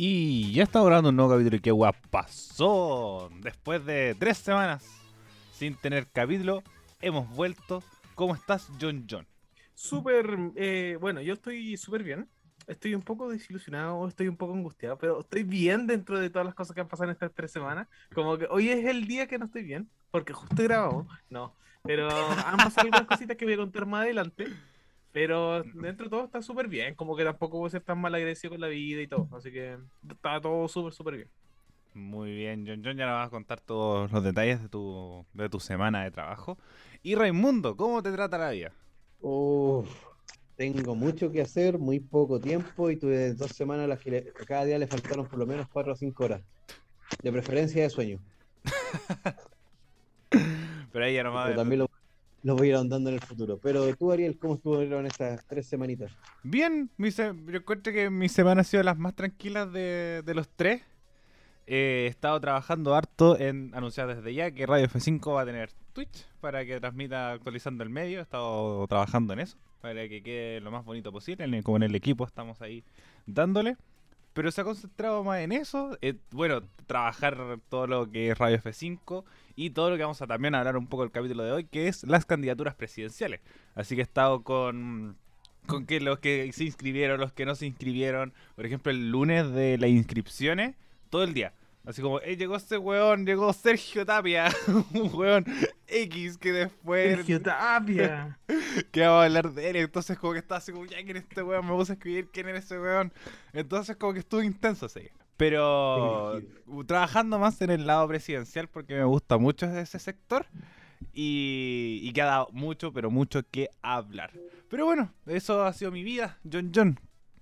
Y ya está grabando un nuevo capítulo y qué guapazón. Después de tres semanas sin tener capítulo, hemos vuelto. ¿Cómo estás, John John? Súper, eh, bueno, yo estoy súper bien. Estoy un poco desilusionado, estoy un poco angustiado, pero estoy bien dentro de todas las cosas que han pasado en estas tres semanas. Como que hoy es el día que no estoy bien, porque justo he grabado. No, pero han pasado algunas cositas que voy a contar más adelante. Pero dentro de todo está súper bien, como que tampoco voy a ser tan mal agradecido con la vida y todo. Así que está todo súper, súper bien. Muy bien, John John, ya nos vas a contar todos los detalles de tu, de tu semana de trabajo. Y Raimundo, ¿cómo te trata la vida? Uf, tengo mucho que hacer, muy poco tiempo y tuve dos semanas a las que le- a cada día le faltaron por lo menos cuatro o cinco horas. De preferencia de sueño. Pero ahí ya nomás. Pero también lo, lo voy a ir ahondando en el futuro. Pero tú, Ariel, ¿cómo estuvieron estas tres semanitas? Bien, mi se- yo encuentro que mi semana ha sido las más tranquilas de, de los tres. Eh, he estado trabajando harto en anunciar desde ya que Radio F5 va a tener Twitch para que transmita actualizando el medio. He estado trabajando en eso para que quede lo más bonito posible. Como en el equipo estamos ahí dándole. Pero se ha concentrado más en eso. eh, bueno, trabajar todo lo que es Radio F5 y todo lo que vamos a también hablar un poco el capítulo de hoy, que es las candidaturas presidenciales. Así que he estado con con que los que se inscribieron, los que no se inscribieron, por ejemplo, el lunes de las inscripciones, todo el día. Así como, eh, llegó este weón, llegó Sergio Tapia, un weón X que después Sergio Tapia. que vamos a hablar de él. Entonces, como que estaba así como, ya, ¿quién es este weón? Me puse a escribir quién era ese weón. Entonces, como que estuvo intenso ese. Pero trabajando más en el lado presidencial porque me gusta mucho ese sector y, y que ha dado mucho, pero mucho que hablar. Pero bueno, eso ha sido mi vida. John John,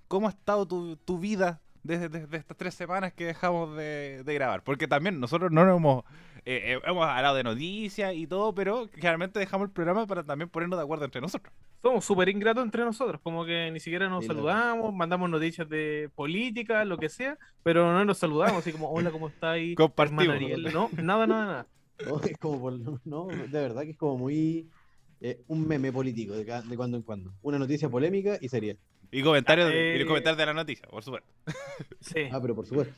¿cómo ha estado tu, tu vida desde, desde estas tres semanas que dejamos de, de grabar? Porque también nosotros no nos hemos, eh, eh, hemos hablado de noticias y todo, pero generalmente dejamos el programa para también ponernos de acuerdo entre nosotros. Somos súper ingratos entre nosotros, como que ni siquiera nos Sí, saludamos, mandamos noticias de política, lo que sea, pero no nos saludamos, así como, hola, ¿cómo está ahí? Compartimos. hermano Ariel?". No, nada, nada, nada. No, es como por- no, de verdad que es como muy eh, un meme político de, cuando en cuando. Una noticia polémica y seria. Y comentarios, Eh. y comentarios de la noticia, por supuesto. Sí, Ah, pero por supuesto.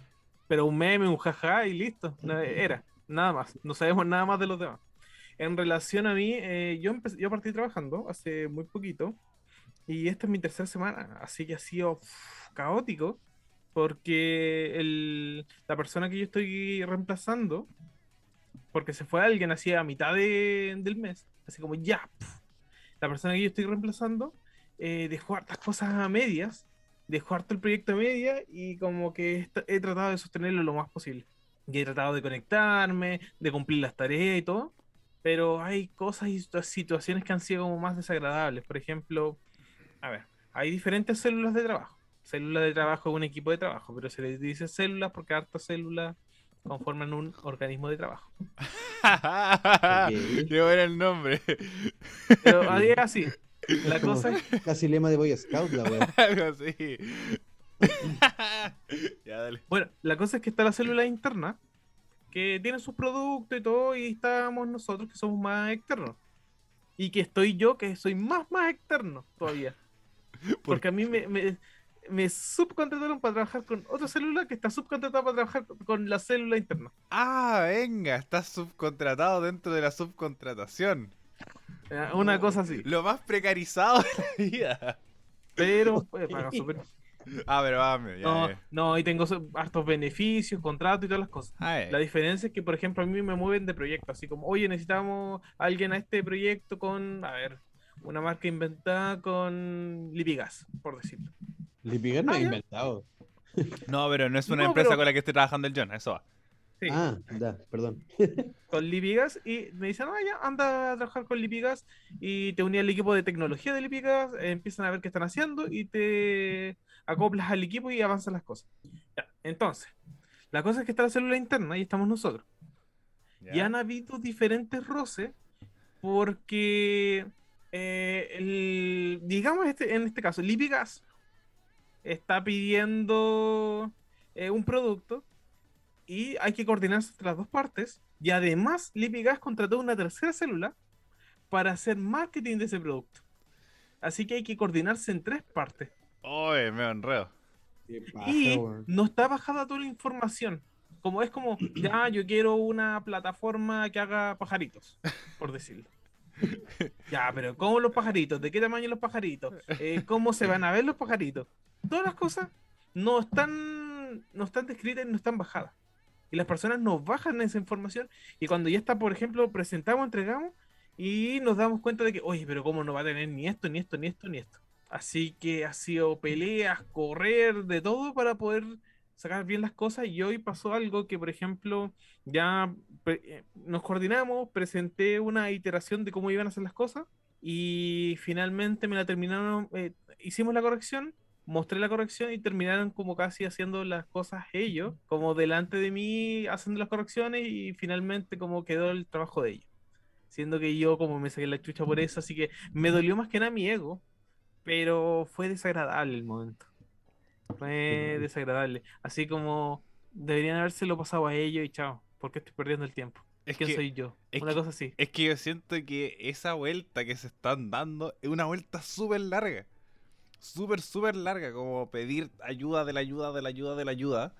pero un meme, un jaja y listo, era, nada más, no sabemos nada más de los demás. En relación a mí, eh, yo, empecé, yo partí trabajando hace muy poquito y esta es mi tercera semana, así que ha sido caótico porque el- la persona que yo estoy reemplazando, porque se fue alguien así a mitad de- del mes, así como ya, la persona que yo estoy reemplazando eh, dejó hartas cosas a medias, dejó harto el proyecto a media y como que he tratado de sostenerlo lo más posible. Y he tratado de conectarme, de cumplir las tareas y todo, pero hay cosas y situa- situaciones que han sido como más desagradables. Por ejemplo, a ver, hay diferentes células de trabajo. Célula de trabajo es un equipo de trabajo, pero se les dice células porque hartas células conforman un organismo de trabajo. Qué bueno el nombre. Pero a día es así. La cosa es Casi lema de Boy Scout, la wea. Algo así. ya, dale. Bueno, la cosa es que está la célula interna, que tiene sus productos y todo, y estamos nosotros que somos más externos. Y que estoy yo, que soy más, más externo todavía. Porque a mí me, me, me subcontrataron para trabajar con otra célula que está subcontratada para trabajar con- la célula interna. Ah, venga, estás subcontratado dentro de la subcontratación. Eh, Una cosa así. Lo más precarizado de la vida. Pero pues, paga súper- Ah, pero vamos, ya. No, ya. no, y tengo hartos beneficios, contratos y todas las cosas. Ah. La diferencia es que, por ejemplo, a mí me mueven de proyecto, así como, oye, necesitamos a alguien a este proyecto con, a ver, una marca inventada con Lipigas, por decirlo. Lipigar no Ah, he ya. inventado. No, pero no es una No, empresa pero- con la que esté trabajando el John, eso va. Sí, Ah, ya, perdón. con Lipigas y me dicen, ah, ya, anda a trabajar con Lipigas y te uní al equipo de tecnología de Lipigas, eh, empiezan a ver qué están haciendo y te acoplas al equipo y avanzan las cosas. Ya, entonces, la cosa es que está la célula interna y estamos nosotros. Ya. Y han habido diferentes roces porque, eh, el- digamos este, en este caso, Lipigas está pidiendo eh, un producto y hay que coordinarse entre las dos partes. Y además, Lipigas contrató una tercera célula para hacer marketing de ese producto. Así que hay que coordinarse en tres partes. Oye, me enredo. Y no está bajada toda la información. Como es como, ya, yo quiero una plataforma que haga pajaritos, por decirlo. Ya, pero ¿cómo los pajaritos? ¿De qué tamaño los pajaritos? Eh, ¿Cómo se van a ver los pajaritos? Todas las cosas no están, no están descritas y no están bajadas. Y las personas nos bajan esa información y cuando ya está, por ejemplo, presentamos, entregamos y nos damos cuenta de que, oye, pero ¿cómo no va a tener ni esto, ni esto, ni esto, ni esto? Así que ha sido peleas, correr, de todo para poder sacar bien las cosas. Y hoy pasó algo que, por ejemplo, ya eh, nos coordinamos, presenté una iteración de cómo iban a hacer las cosas y finalmente me la terminaron, eh, hicimos la corrección, mostré la corrección y terminaron como casi haciendo las cosas ellos, como delante de mí haciendo las correcciones y finalmente como quedó el trabajo de ellos. Siendo que yo como me saqué la chucha por eso, así que me dolió más que nada mi ego, pero fue desagradable el momento. Fue desagradable. Así como deberían habérselo pasado a ellos y chao, porque estoy perdiendo el tiempo. Es ¿Quién que, soy yo? es Una que- cosa así. es que yo siento que esa vuelta que se están dando es una vuelta súper larga. Súper, súper larga. Como pedir ayuda de la ayuda de la ayuda de la ayuda.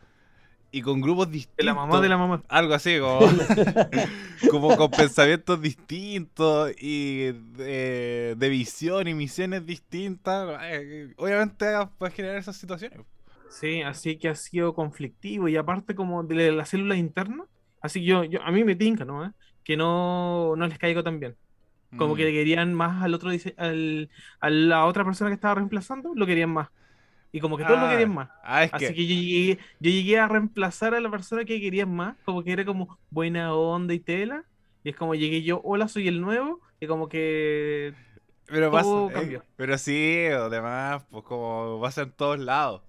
Y con grupos distintos. De la mamá de la mamá. Algo así, como, como con pensamientos distintos y de, de visión y misiones distintas. Obviamente puede generar esas situaciones. Sí, así que ha sido conflictivo y aparte como de la célula interna, así que yo, yo a mí me tinca, ¿no? eh? Que no, no les caigo tan bien. Como Mm. que querían más al otro al, a la otra persona que estaba reemplazando, lo querían más. Y como que todos lo Ah, querían más. Ah, es Así que, que yo llegué, yo llegué a reemplazar a la persona que querían más, como que era como buena onda y tela. Y es como llegué yo, hola, soy el nuevo, y como que pero, todo pasa- eh, cambió. pero sí, además, pues como pasa en todos lados.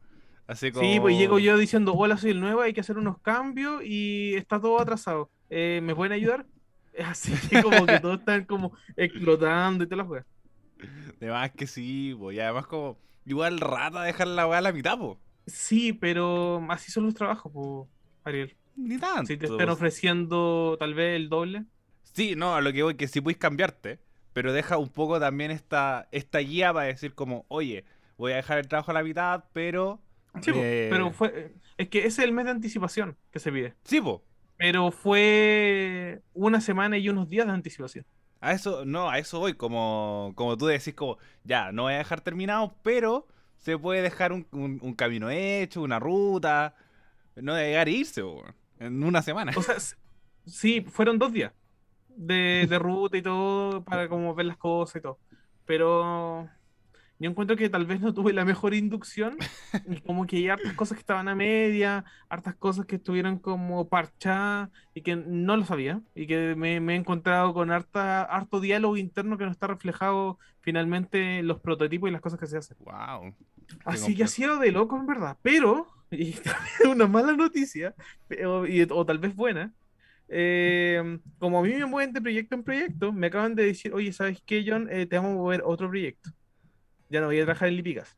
Así como... Sí, pues llego yo diciendo, hola, soy el nuevo, hay que hacer unos cambios y está todo atrasado. Eh, ¿me pueden ayudar? Así que como que todos están como explotando y todas las cosas. Además que sí, pues, y además como... Igual rata dejar la weá a la mitad, pues. Sí, pero así son los trabajos, pues, Ariel. Ni tanto. Si te están ofreciendo tal vez el doble. Sí, no, a lo que voy que sí puedes cambiarte, pero deja un poco también esta, esta guía para decir como, oye, voy a dejar el trabajo a la mitad, pero... Sí, po, eh, pero fue. Es que ese es el mes de anticipación que se pide. Sí, po. Pero fue una semana y unos días de anticipación. A eso, no, a eso voy, como, como tú decís, como, ya, no voy a dejar terminado, pero se puede dejar un, un- un camino hecho, una ruta, no de llegar e irse, en una semana. O sea, sí, fueron dos días de, de ruta y todo para como ver las cosas y todo. Pero yo encuentro que tal vez no tuve la mejor inducción. y como que hay hartas cosas que estaban a media, hartas cosas que estuvieron como parchadas y que no lo sabía. Y que me, me he encontrado con harta, harto diálogo interno que no está reflejado finalmente en los prototipos y las cosas que se hacen. Wow. Así que ha sido de loco en verdad, pero, y una mala noticia, y- o tal vez buena, eh, como a mí me mueven de proyecto en proyecto, me acaban de decir, oye, ¿sabes qué, John? Eh, te vamos a mover otro proyecto. Ya no voy a trabajar en Lipigas,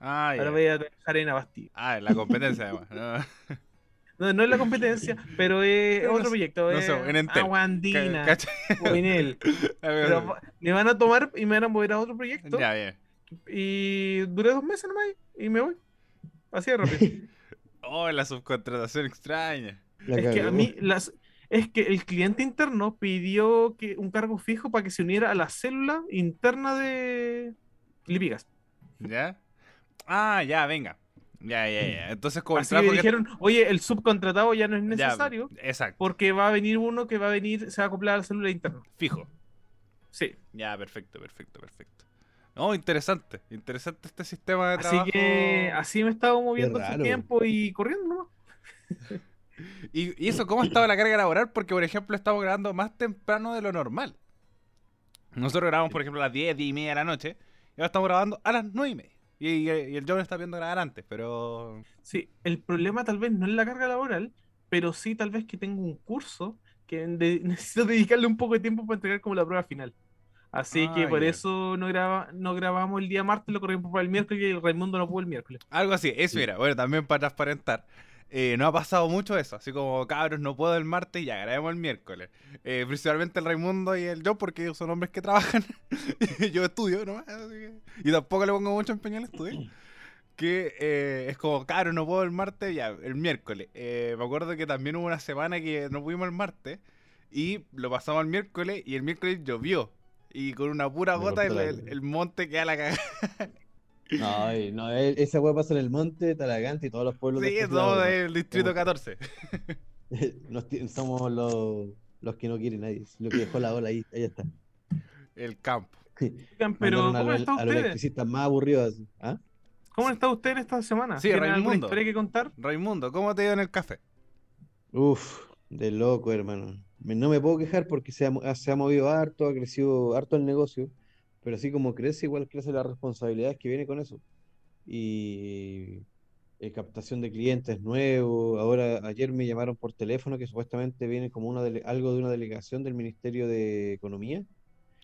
Ah, ahora voy a trabajar en Abastí. Ah, la competencia además. ¿no? No, no es la competencia, pero es no otro proyecto, no es sé, en Entel. Agua Andina, Ca- o en él. Pero me van a tomar y me van a mover a otro proyecto, Ya, bien. y duré dos meses nomás y me voy. Así de rápido. Oh, la subcontratación extraña. La Es que a mí las es que el cliente interno pidió que un cargo fijo para que se uniera a la célula interna de Lipigas. ¿Ya? Ah, ya, venga. Ya, ya, ya. Entonces, como el Así que trabajo que- dijeron, oye, el subcontratado ya no es Ya, necesario exacto. porque va a venir uno que va a venir, se va a acoplar a la célula interna. Fijo. Sí. Ya, perfecto, perfecto, perfecto. No, interesante. Interesante este sistema de Así trabajo. que así me he estado moviendo raro. tiempo y corriendo nomás. ¿Y, y eso cómo ha estado la carga laboral? Porque, por ejemplo, estamos grabando más temprano de lo normal. Nosotros grabamos, por ejemplo, a las 10, 10 y media de la noche. Y ahora estamos grabando a las 9 y media. Y, y- y el John está viendo grabar antes, pero... Sí, el problema tal vez no es la carga laboral, pero sí tal vez que tengo un curso que de- necesito dedicarle un poco de tiempo para entregar como la prueba final. Así Ah, que por eso no, graba, no grabamos el día martes, lo corrimos para el miércoles y el Raimundo no pudo el miércoles. Algo así. Eso, mira, bueno, también para transparentar. Eh, no ha pasado mucho eso. Así como, cabros, no puedo el martes, ya grabemos el miércoles. Eh, principalmente el Raimundo y el John, porque ellos son hombres que trabajan. Yo estudio nomás. así que- Y tampoco le pongo mucho empeño al estudio. que eh, es como, caro, no puedo el martes, ya, el miércoles. Eh, me acuerdo que también hubo una semana que no pudimos el martes y lo pasamos al miércoles y el miércoles llovió. Y con una pura gota el, el- el monte queda la cagada. No, no, e- esa weá pasa en el monte, Talagante y todos los pueblos de Sí, estos todo el distrito Como- 14. Nos ti- somos los, los que no quiere nadie. Lo que dejó la ola ahí, ahí está. El campo. Oigan, Pero, a ¿cómo los, está a los usted? electricistas más aburridos. así. ¿Ah? ¿Cómo está usted en esta semana? Sí, ¿Tiene alguna Raimundo. historia que contar? Raimundo, ¿cómo te ha ido en el café? Uf, de loco, hermano. No me puedo quejar porque se ha, se ha movido harto, ha crecido harto el negocio, pero así como crece, igual crece la responsabilidad que viene con eso. Y eh, captación de clientes nuevos. Ahora, ayer me llamaron por teléfono que supuestamente viene como una dele- algo de una delegación del Ministerio de Economía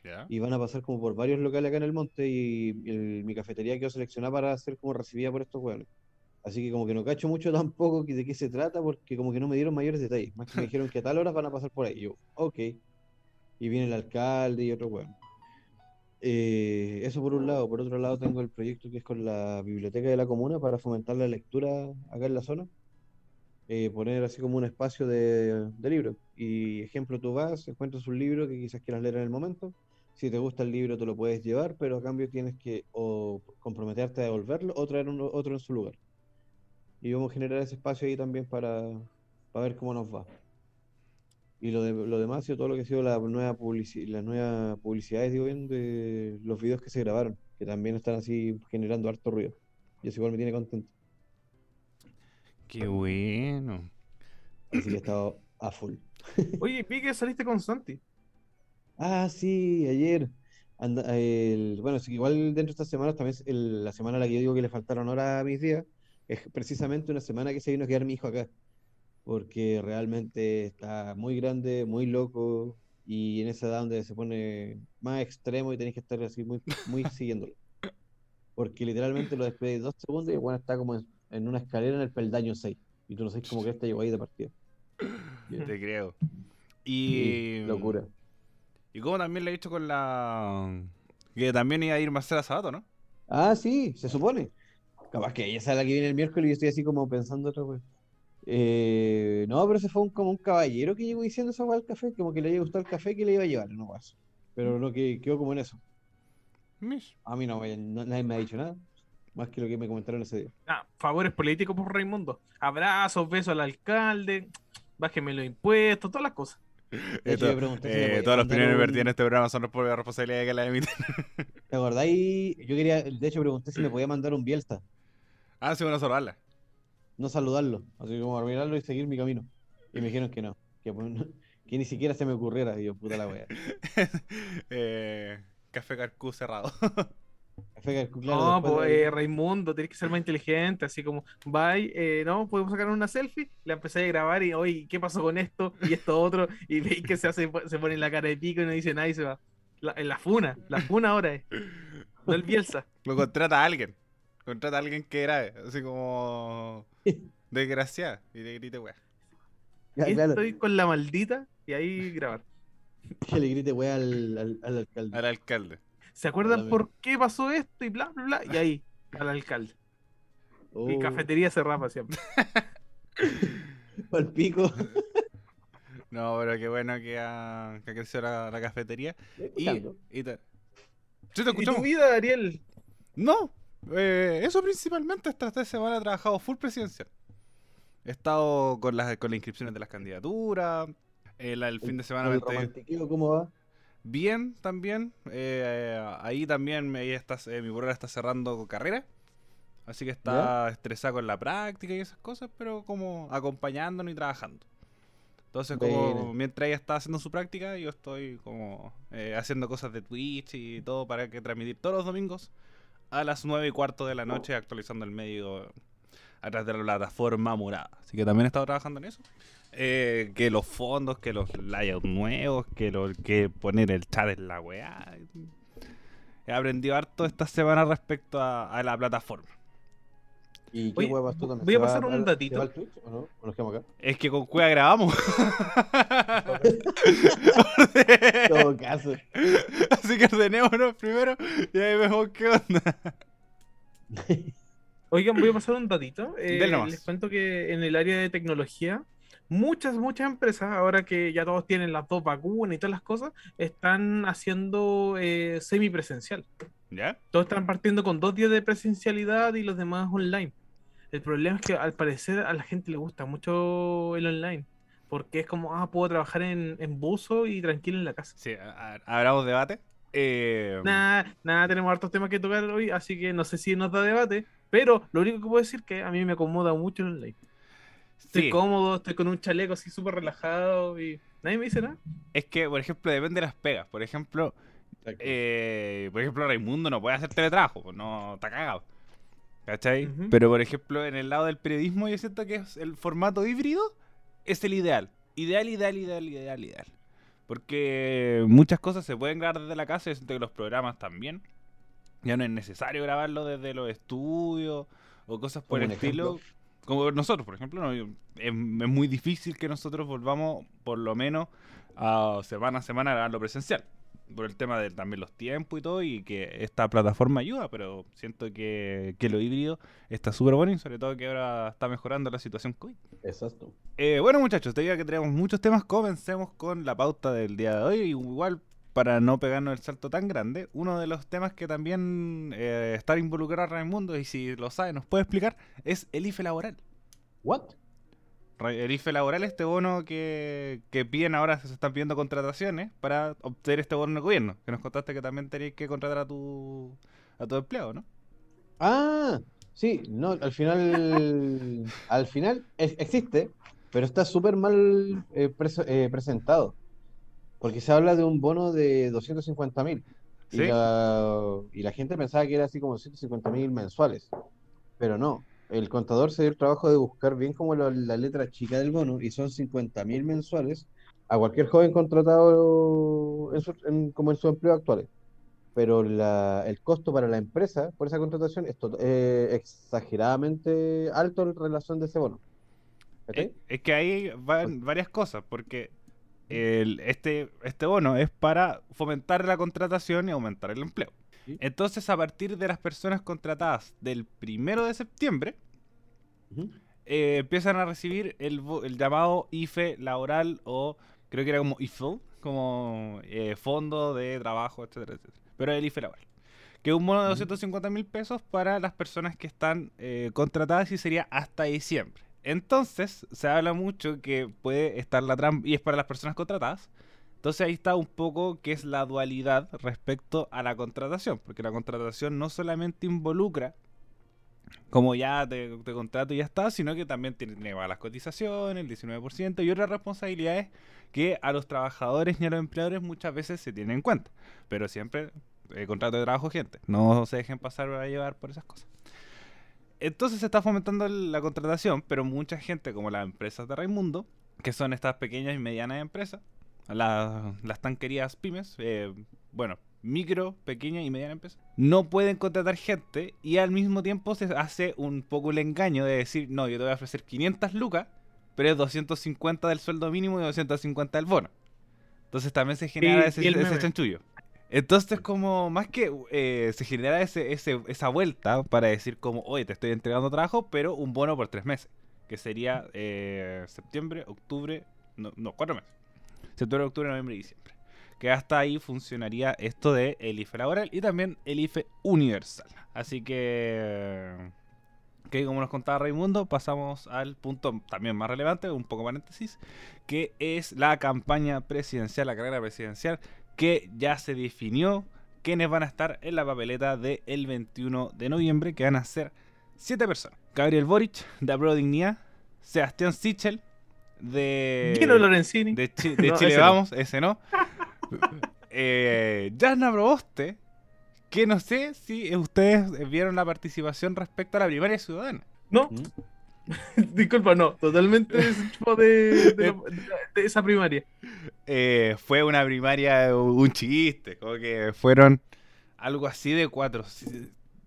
Ya. y van a pasar como por varios locales acá en el monte y el- mi cafetería quedó seleccionada para ser como recibida por estos hueones. Así que como que no cacho mucho tampoco de qué se trata porque como que no me dieron mayores detalles. Más que me dijeron que a tal hora van a pasar por ahí. Y yo, ok. Y viene el alcalde y otro hueón. Eh, eso por un lado. Por otro lado tengo el proyecto que es con la biblioteca de la comuna para fomentar la lectura acá en la zona. Eh, poner así como un espacio de, de libros. Y ejemplo, tú vas, encuentras un libro que quizás quieras leer en el momento. Si te gusta el libro te lo puedes llevar, pero a cambio tienes que o comprometerte a devolverlo o traer otro en su lugar. Y vamos a generar ese espacio ahí también para, para ver cómo nos va. Y lo, de, lo demás ha sido todo lo que ha sido la nueva publici- las nuevas publicidades, digo bien, de los videos que se grabaron, que también están así generando harto ruido. Y eso igual me tiene contento. Qué bueno. Así que he estado a full. Oye, vi que saliste con Santi. Ah, sí, ayer. Anda- el- bueno, sí, igual dentro de estas semanas, también es el- la semana a la que yo digo que le faltaron horas a mis días, es precisamente una semana que se vino a quedar mi hijo acá, porque realmente está muy grande, muy loco, y en esa edad donde se pone más extremo y tenés que estar así muy, muy siguiéndolo. Porque literalmente lo despedís dos segundos y el bueno está como en, en una escalera en el peldaño 6, y tú no sabes cómo que este llegó ahí de partida. Te creo. Sí, Y. locura. Y como también le he dicho con la. Que también iba a ir Marcela Sabato, ¿no? Ah, sí, se supone. Capaz que ella es la que viene el miércoles y yo estoy así como pensando otra vez. Eh, no, pero ese fue un, como un caballero que llegó diciendo esa al café, como que le había gustado el café que le iba a llevar, no pasa. Pero no, que quedó como en eso. A mí no, no- nadie me ha dicho nada, más que lo que me comentaron ese día. Ah, favores políticos por Raimundo. Abrazos, besos al alcalde, bájeme los impuestos, todas las cosas. De hecho, yo pregunté si me Eh, podía todas las opiniones vertidas en este programa son por la responsabilidad de que la emiten. ¿Te acordáis? Yo quería, de hecho, pregunté si me podía mandar un Bielsa, Ah, sí, bueno, salvarla. No saludarlo, así como mirarlo y seguir mi camino. Y me dijeron que no, que, pues, no- que ni siquiera se me ocurriera. Y yo, puta la wea. eh, café Carcú cerrado. Café Carcú, claro, no, pues de- eh, Raimundo, tienes que ser más inteligente, así como, bye, eh, no, podemos sacar una selfie, la empecé a grabar y, oye, ¿qué pasó con esto? Y esto otro, y veis que se hace, se pone en la cara de pico y no dice nada y se va. La, en la funa, la funa ahora es, no el Bielsa. Lo contrata a alguien. Contrata a alguien que grabe. Así como. Desgraciada. Y te grite, weá. Claro, Estoy con la maldita y ahí grabar. que le grite wea al, al, al alcalde. Al alcalde. ¿Se acuerdan Dame. por qué pasó esto? Y bla, bla, bla. Y ahí, al alcalde. Y Oh, cafetería se rapa siempre. pa'l pico. No, pero qué bueno que ha, que ha crecido la, la cafetería. Y. Y te... Sí, te ¿Y tu escuchamos. vida, Ariel? No, eh, eso principalmente estas tres semanas he trabajado full presidencial. He estado con las, con las inscripciones de las candidaturas. El, el fin de semana ¿El romantiqueo cómo va? bien también. eh, ahí también me, ahí está, eh, mi polola está cerrando carrera. Así que está estresada con la práctica y esas cosas, pero como acompañándonos y trabajando. Entonces, como mientras ella está haciendo su práctica, yo estoy como eh, haciendo cosas de Twitch y todo para que transmitir todos los domingos a las 9 y cuarto de la noche, actualizando el medio a través de la plataforma morada. Así que también he estado trabajando en eso. Eh, que los fondos, que los layouts nuevos, que, lo, que poner el chat en la weá. He aprendido harto esta semana respecto a, a la plataforma. ¿Y qué Oye, wea vas tú también? voy a ¿Se va pasar un datito. ¿Se va al Twitch o no? ¿O nos quedamos acá? Es que con Cueva grabamos. En todo caso. Así que ordenémonos primero y ahí vemos qué onda. Oigan, voy a pasar un datito. Eh, les cuento que en el área de tecnología, muchas, muchas empresas, ahora que ya todos tienen las dos vacunas y todas las cosas, están haciendo eh, semipresencial. ¿Ya? Todos están partiendo con dos días de presencialidad y los demás online. El problema es que al parecer a la gente le gusta mucho el online. Porque es como, ah, puedo trabajar en, en buzo y tranquilo en la casa. Sí, a- abramos debate. Eh, Nada, nada, tenemos hartos temas que tocar hoy, así que no sé si nos da debate. Pero lo único que puedo decir es que a mí me acomoda mucho el online. Estoy sí. cómodo, estoy con un chaleco así súper relajado y nadie me dice nada. Es que, por ejemplo, depende de las pegas. Por ejemplo. Eh, por ejemplo, Raimundo no puede hacer teletrabajo, pues no está cagado. ¿Cachai? Pero, por ejemplo, en el lado del periodismo, yo siento que es el formato híbrido es el ideal. Ideal, ideal, ideal, ideal, ideal. Porque muchas cosas se pueden grabar desde la casa. Yo siento que los programas también. Ya no es necesario grabarlo desde los estudios o cosas por el estilo. Como nosotros, por ejemplo. ¿no? Yo- Es, es muy difícil que nosotros volvamos, por lo menos, a semana a semana a grabarlo presencial. Por el tema de también los tiempos y todo, y que esta plataforma ayuda, pero siento que, que lo híbrido está súper bueno y sobre todo que ahora está mejorando la situación COVID. Exacto. Eh, bueno, muchachos, te digo que tenemos muchos temas. Comencemos con la pauta del día de hoy. Igual, para no pegarnos el salto tan grande, uno de los temas que también eh, está involucrado Raimundo, y si lo sabe, nos puede explicar, es el IFE laboral. ¿What? El IFE laboral, este bono que, que piden ahora, se están pidiendo contrataciones para obtener este bono del gobierno. Que nos contaste que también tenéis que contratar a tu, a tu empleado, ¿no? Ah, sí, no, al final, al final es- existe, pero está súper mal eh, preso- eh, presentado, porque se habla de un bono de 250 mil y ¿Sí? la, y la gente pensaba que era así como 150 mil mensuales, pero no, el contador se dio el trabajo de buscar bien como la, la letra chica del bono y son 50 mil mensuales a cualquier joven contratado en su- en- como en su empleo actual pero la- el costo para la empresa por esa contratación es to- eh, exageradamente alto en relación de ese bono. ¿Cachai? Es, es que hay van varias cosas, porque el- este, este bono es para fomentar la contratación y aumentar el empleo. Sí. Entonces, a partir de las personas contratadas del primero de septiembre, eh, empiezan a recibir el, el llamado IFE laboral o creo que era como IFL, como eh, fondo de trabajo, etcétera, etcétera. Pero el IFE laboral. Que es un bono de Ujú. 250 mil pesos para las personas que están eh, contratadas y sería hasta diciembre. Entonces, se habla mucho que puede estar la trampa, y es para las personas contratadas. Entonces ahí está un poco que es la dualidad respecto a la contratación, porque la contratación no solamente involucra como ya te, contrato y ya está, sino que también tiene, las cotizaciones, el 19% y otras responsabilidades que a los trabajadores y a los empleadores muchas veces se tienen en cuenta. Pero siempre eh, contrato de trabajo, gente. No se dejen pasar a llevar por esas cosas. Entonces se está fomentando el- la contratación, pero mucha gente, como las empresas de Raimundo, que son estas pequeñas y medianas empresas, la- las tan queridas pymes, eh, bueno, micro, pequeña y mediana empresa, no pueden contratar gente y al mismo tiempo se hace un poco el engaño de decir, no, yo te voy a ofrecer 500 lucas, pero es 250 del sueldo mínimo y 250 del bono. Entonces también se genera Y- ese, y ese chanchullo. Entonces como más que eh, se genera ese, ese- esa vuelta para decir como, oye, te estoy entregando trabajo, pero un bono por tres meses, que sería eh, septiembre, octubre, no, no, cuatro meses. Septiembre, octubre, noviembre y diciembre. Que hasta ahí funcionaría esto de el IFE laboral y también el IFE universal. Así que, que como nos contaba Raimundo, pasamos al punto también más relevante, un poco paréntesis, que es la campaña presidencial, la carrera presidencial, que ya se definió quiénes van a estar en la papeleta del 21 de noviembre, que van a ser siete personas. Gabriel Boric, de Dignidad, Sebastián Sichel, de... Gino Lorenzini. De, Chi- de No, Chile ese no. Vamos, ese no. eh, Jasna Proboste, que no sé si ustedes vieron la participación respecto a la primaria ciudadana. No, ¿Mm? disculpa, no. Totalmente de, de, de- de esa primaria. Eh, fue una primaria, un chiste, como que fueron algo así de cuatro.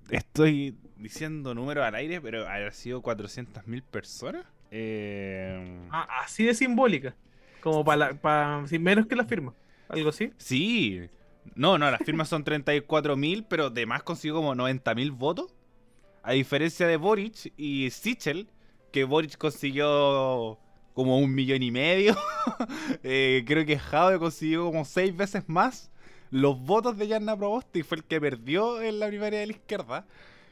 Estoy diciendo números al aire, pero haber sido 400.000 personas. Eh, Ah, así de simbólica. Como para menos que la firma. Algo así. Sí. No, no, las firmas son 34.000, pero de más consiguió como 90.000 votos. A diferencia de Boric y Sichel, que Boric consiguió como un millón y medio. Eh, creo que Jade consiguió como seis veces más los votos de Yanna Proboste y fue el que perdió en la primaria de la izquierda.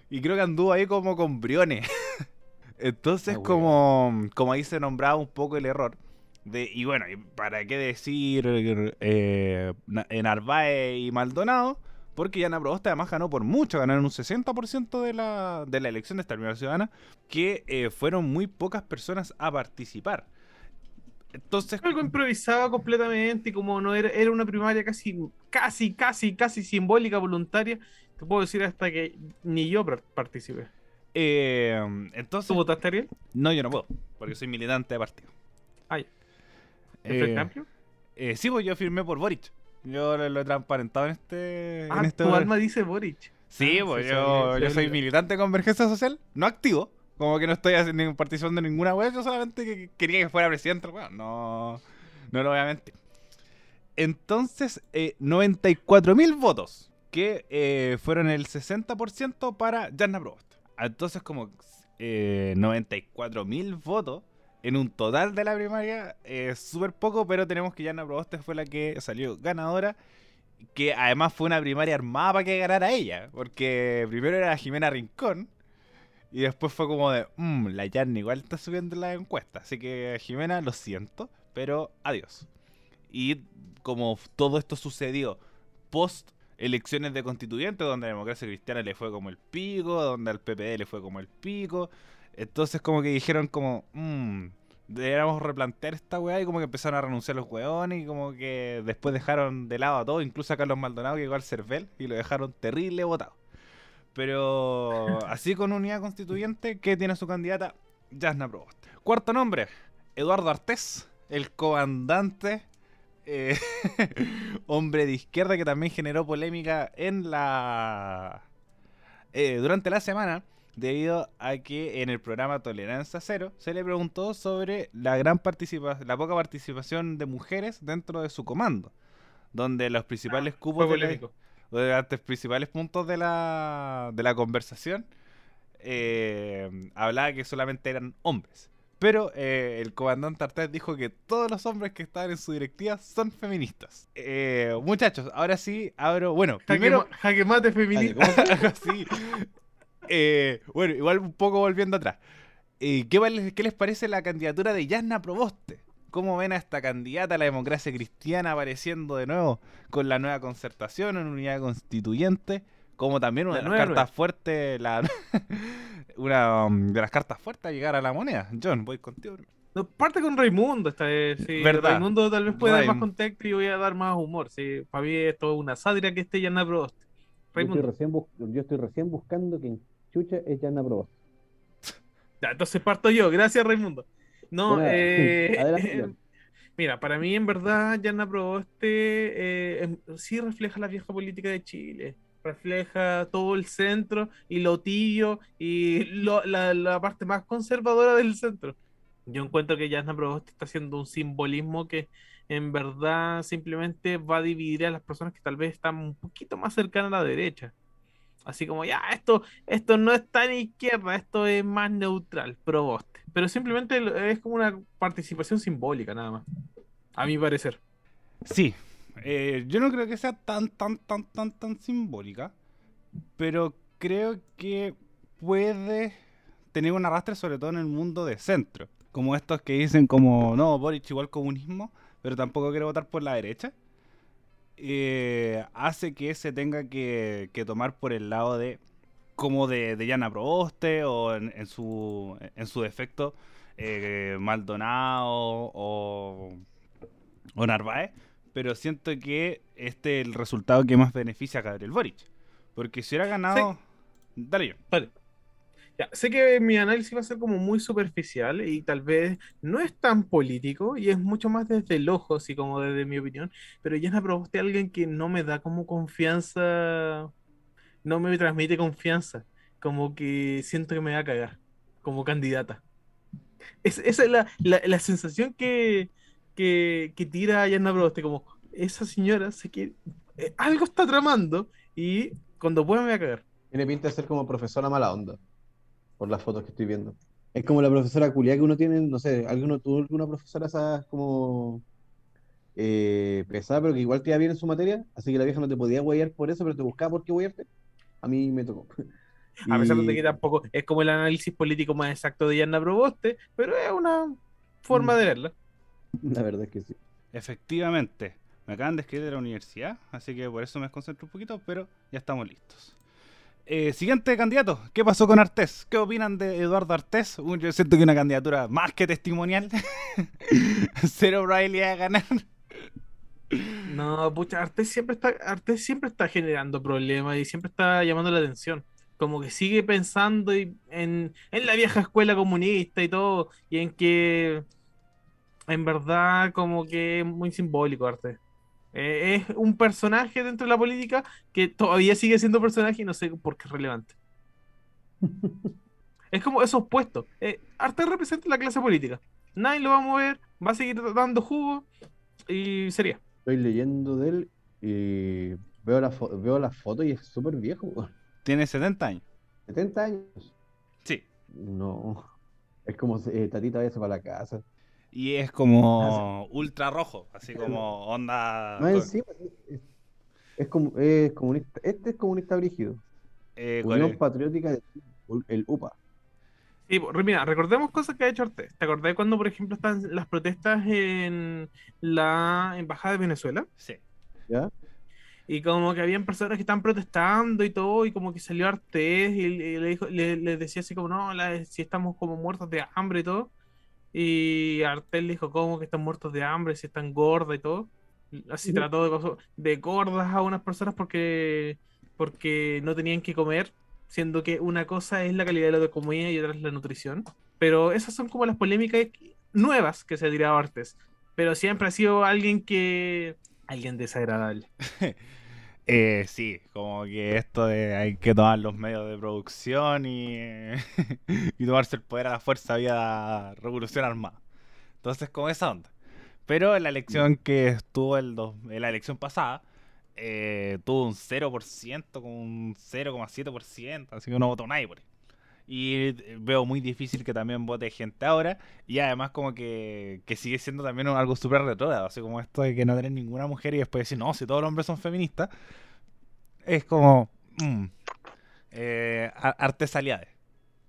Y creo que anduvo ahí como con Briones. Entonces, Ah, como, como ahí se nombraba un poco el error. De, y bueno, ¿para qué decir eh, Na- Narváez y Maldonado? Porque Yana Proboste además ganó por mucho, ganaron un 60% de la, de la elección de esta primera ciudadana, que eh, fueron muy pocas personas a participar. Entonces, Algo improvisado completamente como no era, era una primaria casi, casi, casi, casi simbólica, voluntaria, te puedo decir hasta que ni yo par- participé. Eh, entonces ¿Tú votaste, Ariel? no, yo no puedo, porque soy militante de partido. Ya. ¿En Eh, eh, sí, pues yo firmé por Boric. Yo lo, lo he transparentado en este. Ah, en este tu alma dice Boric. Sí, Ah, pues sí, yo, sí, yo sí, soy militante de convergencia social, no activo. Como que no estoy haciendo, participando en ninguna web, yo solamente que quería que fuera presidente. Bueno, no, no lo voy a mentir. Entonces, eh, 94.000 votos, que eh, fueron el 60% para Jarna Proboste. Entonces, como eh, 94.000 votos en un total de la primaria, es súper poco, pero tenemos que Jarna Proboste fue la que salió ganadora que además fue una primaria armada para que ganara ella, porque primero era Jimena Rincón y después fue como de, mmm, la Yarni igual está subiendo en la encuesta, así que Jimena, lo siento, pero adiós. Y como todo esto sucedió post elecciones de constituyentes, donde a la democracia cristiana le fue como el pico, donde al PPD le fue como el pico, entonces como que dijeron como, mmm, deberíamos replantear esta weá y como que empezaron a renunciar los weones y como que después dejaron de lado a todo, incluso a Carlos Maldonado que llegó al Cervel y lo dejaron terrible votado. Pero así con unidad constituyente que tiene su candidata Jasna Proboste. Cuarto nombre, Eduardo Artés, el comandante, eh, hombre de izquierda que también generó polémica en la eh, durante la semana debido a que en el programa Tolerancia Cero se le preguntó sobre la gran participación, la poca participación de mujeres dentro de su comando, donde los principales Fue cupos de la- de los principales puntos de la, de la conversación eh, hablaba que solamente eran hombres. Pero eh, el comandante Artés dijo que todos los hombres que estaban en su directiva son feministas. Eh, muchachos, ahora sí abro. Bueno, Jaque, primero. ma- jaque mate feminista. así. Eh, bueno, igual un poco volviendo atrás. Eh, ¿qué, qué les parece la candidatura de Yasna Proboste? ¿Cómo ven a esta candidata a la democracia cristiana apareciendo de nuevo con la nueva concertación en unidad constituyente? Como también una de las cartas fuertes, la, una um, de las cartas fuertes a llegar a la moneda. John, voy contigo. No, parte con Raimundo esta vez. Sí. Verdad. Raimundo tal vez puede dar más contexto y voy a dar más humor. Sí. Para mí esto es una sátira que esté Yana. Yo estoy, Raimundo. recién yo estoy recién buscando quién chucha es Yana Proboste. Ya, entonces parto yo. Gracias, Raimundo. No, Bueno, eh, adelante, mira, para mí en verdad Yana Proboste eh, em- sí refleja la vieja política de Chile. Refleja todo el centro y lo tibio y la, parte más conservadora del centro. Yo encuentro que Yana Proboste está haciendo un simbolismo que en verdad simplemente va a dividir a las personas que tal vez están un poquito más cercanas a la derecha. Así como, ya, esto, esto no es tan izquierda, esto es más neutral, Proboste. Pero simplemente es como una participación simbólica, nada más. A mi parecer. Sí, eh, yo no creo que sea tan, tan, tan, tan, tan simbólica, pero creo que puede tener un arrastre sobre todo en el mundo de centro, como estos que dicen como, no, Boric igual comunismo, pero tampoco quiere votar por la derecha, eh, hace que se tenga que, tomar por el lado de como de, de Yana Proboste o en, su, en su defecto eh, Maldonado o Narváez, pero siento que este es el resultado que más beneficia a Gabriel Boric. Porque si hubiera ganado... Dale yo. Vale. Ya, sé que mi análisis va a ser como muy superficial y tal vez no es tan político y es mucho más desde el ojo, así como desde mi opinión, pero Proboste es alguien que no me da como confianza, no me transmite confianza, como que siento que me va a cagar como candidata. Es- esa es la, la- la sensación que, que, que tira Yana Proboste, como esa señora sé que eh, algo está tramando y cuando pueda me va a cagar. Tiene pinta de ser como profesora mala onda. por las fotos que estoy viendo. Es como la profesora culia que uno tiene, no sé, alguno, tuvo alguna profesora esa como eh, pesada, pero que igual te iba bien en su materia, así que la vieja no te podía guayar por eso, pero te buscaba por qué guayarte. A mí me tocó. A pesar de que tampoco es como el análisis político más exacto de Yanna Proboste, pero es una forma Mm. de verla. La verdad es que sí. Efectivamente, me acaban de escribir de la universidad, así que por eso me desconcentro un poquito, pero ya estamos listos. Eh, siguiente candidato, ¿qué pasó con Artés? ¿Qué opinan de Eduardo Artés? Uh, Yo siento que una candidatura más que testimonial. Cero probabilidad de ganar. No, pucha, Artés siempre está, Artés siempre está generando problemas y siempre está llamando la atención. Como que sigue pensando y- en, en la vieja escuela comunista y todo, y en que en verdad como que es muy simbólico Artés. Eh, es un personaje dentro de la política que todavía sigue siendo personaje y no sé por qué es relevante. Es como esos puestos. Eh, Artés representa la clase política. Nadie lo va a mover, va a seguir dando jugo y sería. Estoy leyendo de él y veo la, fo- veo la foto y es súper viejo. Tiene 70 años. 70 años. Sí. No. Es como eh, tatita vaya para la casa. Y es como ultra rojo, así como onda... Más encima, es, es como, es comunista. Este es comunista brígido. eh, ¿cuál Unión? Patriótica de el UPA. Sí, po, mira, recordemos cosas que ha hecho Artés. ¿Te acordás cuando, por ejemplo, están las protestas en la embajada de Venezuela? Sí. ¿Ya? Y como que habían personas que están protestando y todo, y como que salió Artés y, y le, dijo, le, le decía así como, no, la- si estamos como muertos de hambre y todo. Y Artés le dijo, ¿cómo que están muertos de hambre? Si están gordas y todo. Así trató de, de gordas a unas personas porque, porque no tenían que comer, siendo que una cosa es la calidad de la comida y otra es la nutrición. Pero esas son como las polémicas nuevas que se ha tirado Artés. Pero siempre ha sido alguien que... Alguien desagradable. Eh, sí, como que esto de hay que tomar los medios de producción y, tomarse el poder a la fuerza vía revolución armada. Entonces, como esa onda. Pero en la elección que estuvo el dos- en la elección pasada, eh, tuvo un 0%, con un 0,7%, así que no votó nadie por. Y veo muy difícil que también vote gente ahora. Y además como que, que sigue siendo también algo súper retrógrado. Así como esto de que no tener ninguna mujer y después decir, no, si todos los hombres son feministas. Es como... mm, eh, ar- artesaliades.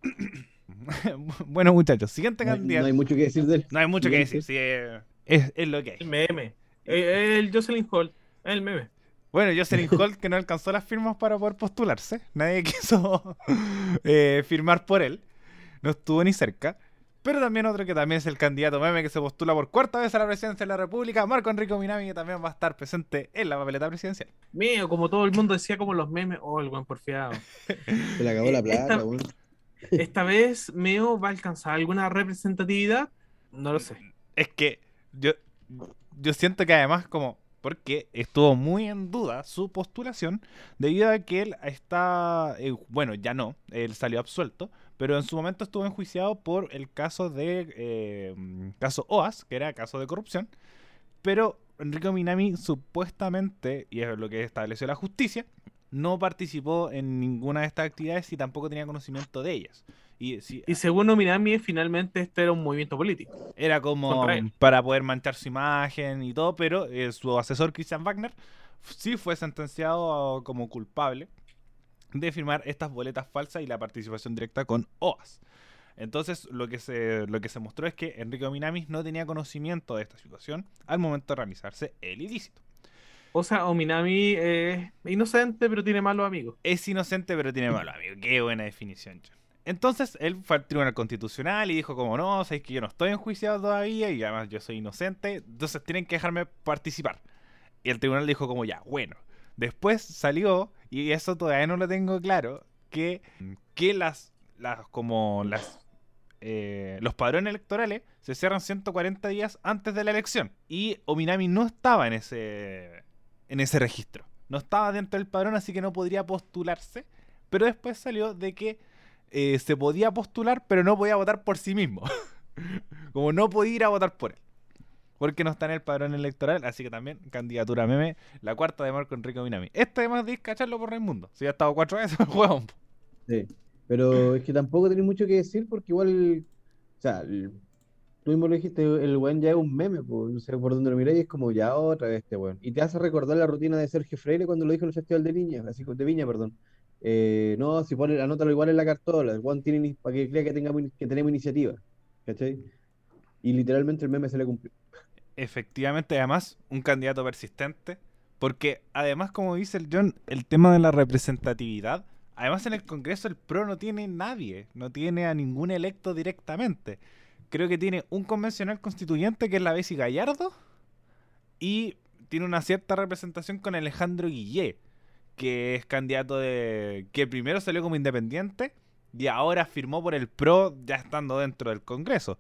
bueno muchachos, siguiente No candidato. no hay mucho que decir de él. No hay mucho que decir, sí, eh, es, es lo que El hay. meme. Eh, El Jocelyn Hall. El meme. Bueno, Jocelyn Holt que no alcanzó las firmas para poder postularse. Nadie quiso eh, firmar por él. No estuvo ni cerca. Pero también otro que también es el candidato meme que se postula por cuarta vez a la presidencia de la República, Marco Enrico Minami, que también va a estar presente en la papeleta presidencial. Mío, como todo el mundo decía, como los memes. Oh, el buen porfiado. Se le acabó la plata, Esta- weón. Esta vez Meo va a alcanzar alguna representatividad. No lo sé. Es que yo, yo siento que además como porque estuvo muy en duda su postulación debido a que él está, eh, bueno, ya no, él salió absuelto, pero en su momento estuvo enjuiciado por el caso de, eh, caso OAS, que era caso de corrupción, pero Enrico Minami supuestamente, y es lo que estableció la justicia, no participó en ninguna de estas actividades y tampoco tenía conocimiento de ellas. Y si Y según Minami, finalmente este era un movimiento político. era como para poder manchar su imagen y todo, pero eh, su asesor Christian Wagner sí fue sentenciado como culpable de firmar estas boletas falsas y la participación directa con OAS. Entonces lo que se lo que se mostró es que Enrique Minamis no tenía conocimiento de esta situación al momento de realizarse el ilícito. O sea, Ominami es inocente, pero tiene malos amigos. Es inocente pero tiene malo amigo. Qué buena definición. John. Entonces él fue al Tribunal Constitucional y dijo como no, sabéis que yo no estoy enjuiciado todavía y además yo soy inocente, entonces tienen que dejarme participar. Y el tribunal dijo como ya, bueno. Después salió, y eso todavía no lo tengo claro, que, que las, las como las eh, los padrones electorales se cierran 140 días antes de la elección. Y Ominami no estaba en ese, en ese registro. No estaba dentro del padrón, así que no podría postularse. Pero después salió de que eh, se podía postular, pero no podía votar por sí mismo. Como no podía ir a votar por él. Porque no está en el padrón electoral, así que también candidatura meme, la cuarta de Marco Enrique Minami. Este además de cacharlo por Raimundo. Si ya ha estado cuatro veces, juega Sí. Pero es que tampoco tenéis mucho que decir porque igual, o sea, el- tú mismo lo dijiste, el weón ya es un meme, pues, no sé por dónde lo miráis, es como ya otra vez este weón. Y te hace recordar la rutina de Sergio Freire cuando lo dijo en el Festival de Viña, así de Viña, perdón. Eh, no, si pone, anótalo igual en la cartola, el weón tiene, para que crea que, tengamos, que tenemos iniciativa, ¿cachai? Y literalmente el meme se le cumplió. Efectivamente, además, un candidato persistente. Porque además, como dice el John, el tema de la representatividad. Además, en el Congreso el PRO no tiene nadie, no tiene a ningún electo directamente. Creo que tiene un convencional constituyente que es la Bessie Gallardo. Y tiene una cierta representación con Alejandro Guillé, que es candidato de. que primero salió como independiente y ahora firmó por el PRO ya estando dentro del Congreso.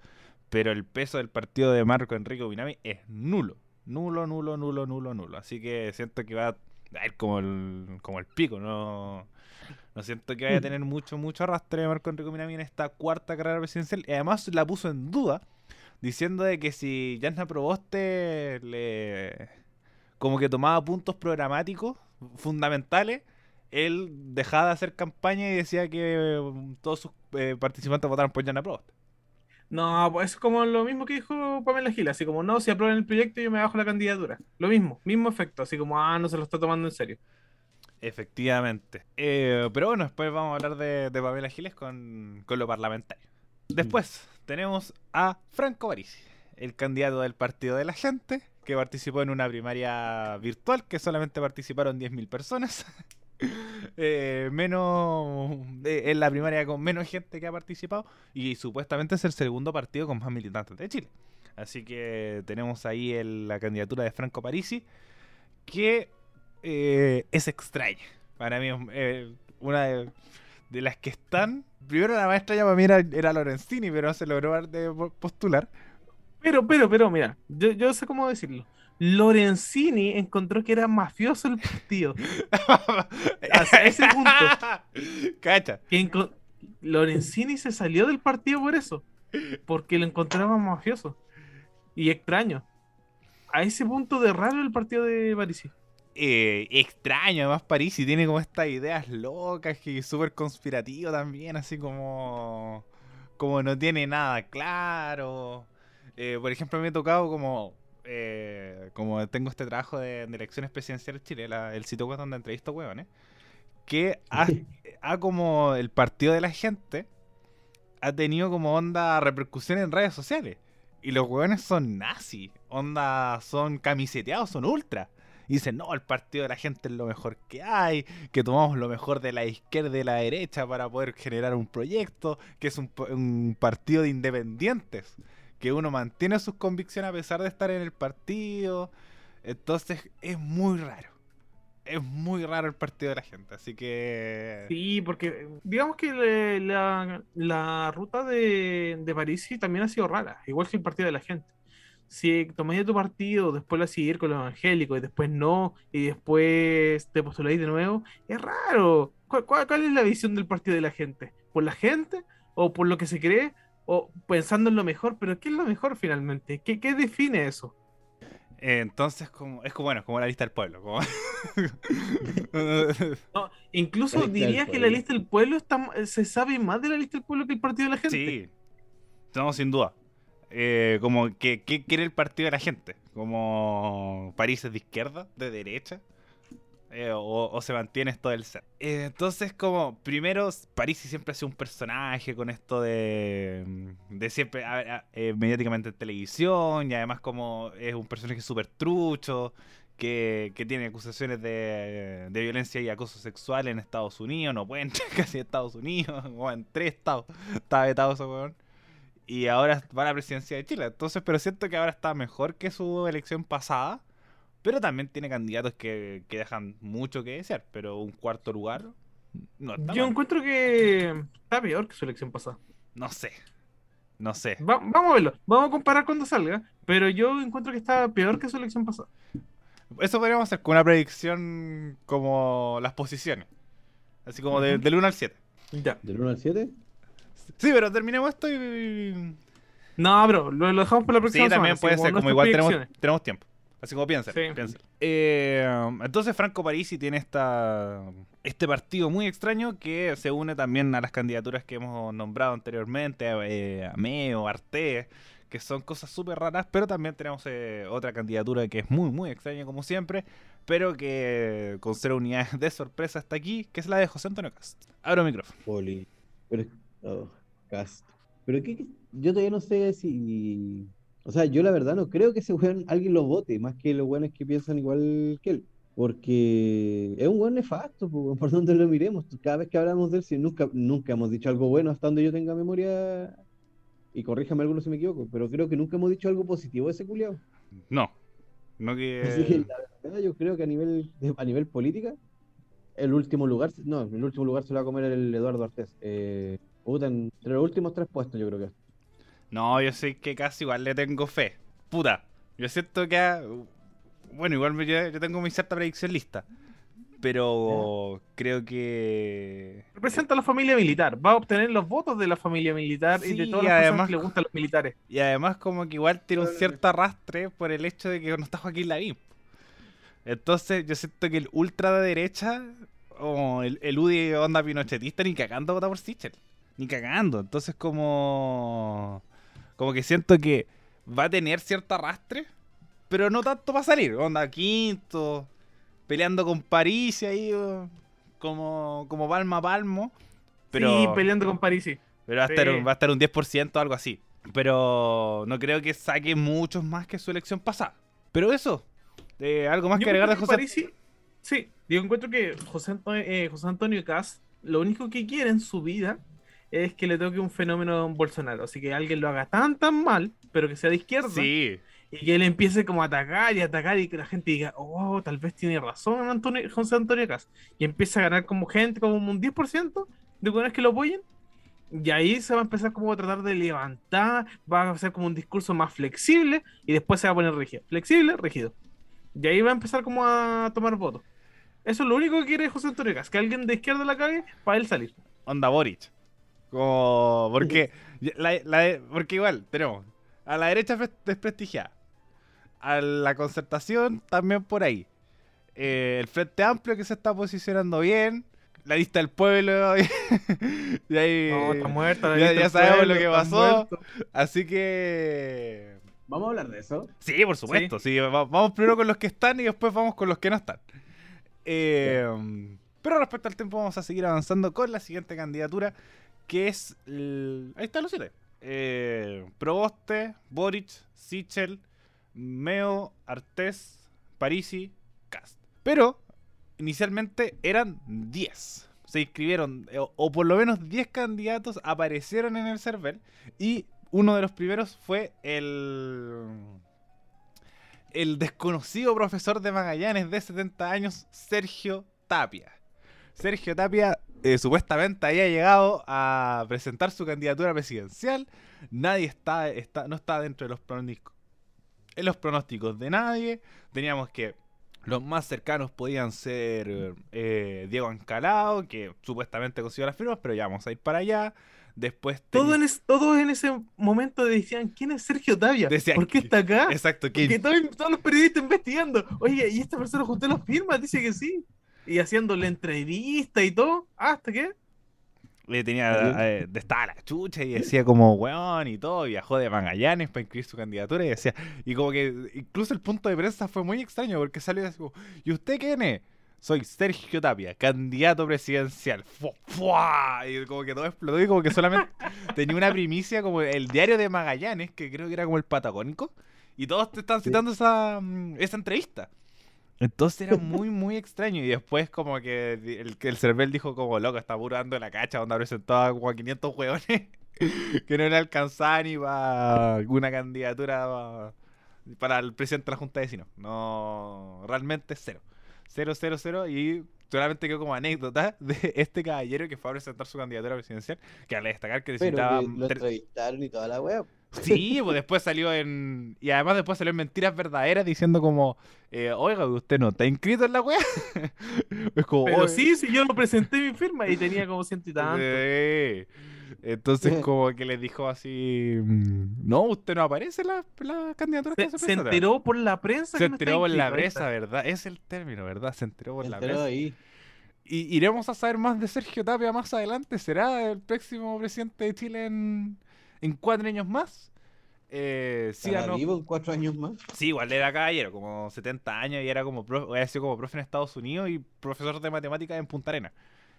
Pero el peso del partido de Marco Enrique Binami es nulo. Nulo, nulo, nulo, nulo, nulo. Así que siento que va a ir como el, como el pico. No, no siento que vaya a tener mucho, mucho arrastre de Marco Enrique Binami en esta cuarta carrera presidencial. Y además la puso en duda, diciendo de que si Jasna Proboste le como que tomaba puntos programáticos fundamentales, él dejaba de hacer campaña y decía que eh, todos sus eh, participantes votaron por Jasna Proboste. No, pues es como lo mismo que dijo Pamela Gil, así como no, si aprueban el proyecto yo me bajo la candidatura. Lo mismo, mismo efecto, así como, ah, no se lo está tomando en serio. Efectivamente. Eh, pero bueno, después vamos a hablar de, de Pamela Giles con, con lo parlamentario. Después tenemos a Franco Parisi, el candidato del Partido de la Gente, que participó en una primaria virtual que solamente participaron 10.000 personas. Eh, menos eh, en la primaria con menos gente que ha participado y supuestamente es el segundo partido con más militantes de Chile. Así que tenemos ahí la candidatura de Franco Parisi, que eh, es extraña. Para mí eh, una de, de las que están. Primero la más extraña para mí era, era Lorenzini, pero no se logró de postular. Pero, pero, pero, mira, yo, yo sé cómo decirlo. Lorenzini encontró que era mafioso el partido. Hasta ese punto. Cacha. Que Lorenzini se salió del partido por eso. Porque lo encontraba mafioso. Y extraño. A ese punto de raro el partido de Parisi. Eh, extraño, además Parisi tiene como estas ideas locas que súper conspirativo también, así como como no tiene nada claro. Eh, por ejemplo, me ha tocado como eh, como tengo este trabajo de, de elecciones presidenciales Chile, la- el sitio web donde entrevisto huevones, que ha, ha como el partido de la gente ha tenido como onda repercusión en redes sociales. Y los huevones son nazis, onda son camiseteados, son ultra. Y dicen, no, el partido de la gente es lo mejor que hay, que tomamos lo mejor de la izquierda y de la derecha para poder generar un proyecto, que es un, un partido de independientes, que uno mantiene sus convicciones a pesar de estar en el partido. Entonces es muy raro. Es muy raro el partido de la gente, así que... Sí, porque digamos que la, la ruta de, de Parisi también ha sido rara, igual que el partido de la gente. Si tomáis tu partido, después lo seguir con los evangélicos, y después no, y después te postuláis de nuevo, es raro. ¿Cuál, cuál- cuál es la visión del partido de la gente? ¿Por la gente? ¿O por lo que se cree? ¿O pensando en lo mejor? ¿Pero qué es lo mejor finalmente? ¿Qué, qué define eso? Eh, entonces, como, es como, bueno, como la lista del pueblo. Como... No, incluso La diría que la lista del pueblo está, se sabe más de la lista del pueblo que el partido de la gente. sí, no, sin duda. Eh, como que, ¿qué quiere el partido de la gente? Como París es de izquierda, de derecha. Eh, o, se mantiene esto del ser. Eh, entonces, como, primero, París siempre ha sido un personaje con esto de, de siempre, a- a- eh, mediáticamente en televisión, y además como es un personaje súper trucho, que, que tiene acusaciones de, de violencia y acoso sexual en Estados Unidos, no puede entrar casi a Estados Unidos, o en tres estados, está vetado ese weón. Y ahora va a la presidencia de Chile. Entonces, pero siento que ahora está mejor que su elección pasada. Pero también tiene candidatos que, que dejan mucho que desear. Pero un cuarto lugar no está Yo mal. encuentro que está peor que su elección pasada. No sé. No sé. Va- vamos a verlo, vamos a comparar cuando salga, pero yo encuentro que está peor que su elección pasada. Eso podríamos hacer con una predicción como las posiciones. Así como de- del 1 al 7. Ya. ¿Del 1 al 7? Sí, pero terminemos esto y... No, bro, lo, lo dejamos para la próxima Sí, también semana, puede así ser. Como igual tenemos, tenemos tiempo. Así como piensen, Sí. piensen. Eh, entonces Franco Parisi tiene esta, este partido muy extraño que se une también a las candidaturas que hemos nombrado anteriormente, eh, a Meo, Arte, que son cosas súper raras, pero también tenemos eh, otra candidatura que es muy, muy extraña como siempre, pero que con cero unidades de sorpresa está aquí, que es la de José Antonio Cast. Abro micrófono. Poli. Pero, oh, cast. Pero que, yo todavía no sé si. O sea, yo la verdad no creo que ese weón alguien lo vote, más que los weones que piensan igual que él. Porque es un weón nefasto, por donde lo miremos. Cada vez que hablamos de él, si nunca, nunca hemos dicho algo bueno hasta donde yo tenga memoria. Y corríjame alguno si me equivoco, pero creo que nunca hemos dicho algo positivo de ese culiao. No, no que... Así que la verdad, yo creo que a nivel, a nivel política, el último lugar, no, el último lugar se lo va a comer el Eduardo Artés. Eh, puta, entre los últimos tres puestos, yo creo que. No, yo sé que casi igual le tengo fe. Puta, yo siento que... a- Bueno, igual me- yo, yo tengo mi cierta predicción lista. Pero creo que... Representa a la familia militar. Va a obtener los votos de la familia militar y de todas y las además- personas que le gustan los militares. Y además como que igual tiene un cierto arrastre por el hecho de que no está Joaquín Lavín. Entonces yo siento que el ultra de derecha o el, el UDI onda pinochetista ni cagando vota por Sichel. Ni cagando. Entonces como... Como que siento que va a tener cierto arrastre, pero no tanto para salir. Onda quinto, peleando con París y ahí oh, como, como palma a palmo. Pero... Sí, peleando con Parisi. Pero va a, Sí. estar un, va a estar un 10% o algo así. Pero no creo que saque muchos más que su elección pasada. Pero eso, eh, algo más Yo que agregar de José. Parisi- sí, yo encuentro que José Antonio, eh, José Antonio Caz lo único que quiere en su vida es que le toque un fenómeno en Bolsonaro. Así que alguien lo haga tan tan mal, pero que sea de izquierda, Sí, y que él empiece como a atacar y atacar y que la gente diga, oh, tal vez tiene razón Antonio, José Antonio Caz. Y empieza a ganar como gente, como un 10% de buenas que lo apoyen. Y ahí se va a empezar como a tratar de levantar, va a hacer como un discurso más flexible y después se va a poner rígido. Flexible, rígido. Y ahí va a empezar como a tomar votos. Eso es lo único que quiere José Antonio Caz, que alguien de izquierda la cague para él salir. onda Boric. Como, porque, la- la- porque igual, tenemos a la derecha pre- desprestigiada. A la concertación también por ahí. Eh, el Frente Amplio que se está posicionando bien. La lista del pueblo. y ahí, No, está muerta. la ya- lista ya del sabemos pueblo, lo que pasó. muerto. Así que Vamos a hablar de eso. Sí, por supuesto. Sí. va- vamos primero con los que están y después vamos con los que no están. Eh, pero respecto al tiempo, vamos a seguir avanzando con la siguiente candidatura, que es. el- Ahí están los siete: Eh, Proboste, Boric, Sichel, Meo, Artés, Parisi, Cast. Pero inicialmente eran 10. Se inscribieron, eh, o, o por lo menos 10 candidatos aparecieron en el server. Y uno de los primeros fue el. El desconocido profesor de Magallanes de 70 años, Sergio Tapia. Sergio Tapia eh, supuestamente había llegado a presentar su candidatura presidencial. Nadie está, está, no está dentro de los pronósticos, en los pronósticos de nadie. Teníamos que los más cercanos podían ser eh, Diego Ancalao, que supuestamente consiguió las firmas, pero ya vamos a ir para allá. Después Todo teni- en es- todos en ese momento decían, ¿quién es Sergio Tapia? Decían ¿Por qué está acá? Exacto, Que todos, todos los periodistas investigando. Oye, ¿y esta persona juntó las firmas? Dice que sí. Y haciéndole entrevista y todo. ¿Ah, ¿Hasta qué? le tenía eh, estaba la chucha y decía como weón y todo, viajó de Magallanes para inscribir su candidatura y decía, y como que incluso el punto de prensa fue muy extraño porque salió así como, ¿y usted quién es? Soy Sergio Tapia, candidato presidencial. ¡Fua! ¡Fua! Y como que todo explotó y como que solamente tenía una primicia como el diario de Magallanes, que creo que era como el Patagónico, y todos te están Sí. citando esa, mm, esa entrevista. Entonces era muy, muy extraño. Y después como que el, que el Cervel dijo como, loco, está puro dando la cacha, donde presentaba como a 500 hueones que no le alcanzaban ni para alguna candidatura pa- para el presidente de la Junta de Vecinos. No, realmente cero. Cero, cero, cero. Y solamente quedó como anécdota de este caballero que fue a presentar su candidatura presidencial, que al destacar que Pero necesitaba... que lo tre- entrevistaron y toda la web. Sí, pues después salió en. Y además después salió en mentiras verdaderas diciendo como. eh, Oiga, usted no está inscrito en la wea. es como. Pero sí, sí, yo lo presenté mi firma y tenía como ciento y tanto. Sí. Entonces, como que les dijo así: mm, No, usted no aparece en la, la candidatura. que Se, se se presenta". enteró por la prensa. Se que no enteró por la está. ¿verdad? Es el término, ¿verdad? Se enteró por la Enterado presa. ahí. Y iremos a saber más de Sergio Tapia más adelante. ¿Será el próximo presidente de Chile en, en cuatro años más? Eh, sí, ¿Estará ganó- vivo en cuatro años más? sí, igual era caballero, como 70 años y era como profe, había sido como profe en Estados Unidos y profesor de matemáticas en Punta Arenas.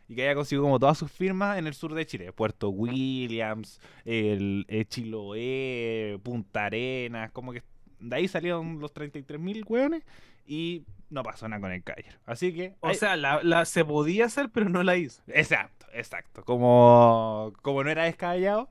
Y que haya conseguido como todas sus firmas en el sur de Chile. Puerto Williams, el, el Chiloé, Punta Arenas, como que de ahí salieron los 33.000 hueones y no pasó nada con el caballero. Así que... O sea, la, la- se podía hacer, pero no la hizo. Exacto, exacto. Como, como no era descabellado,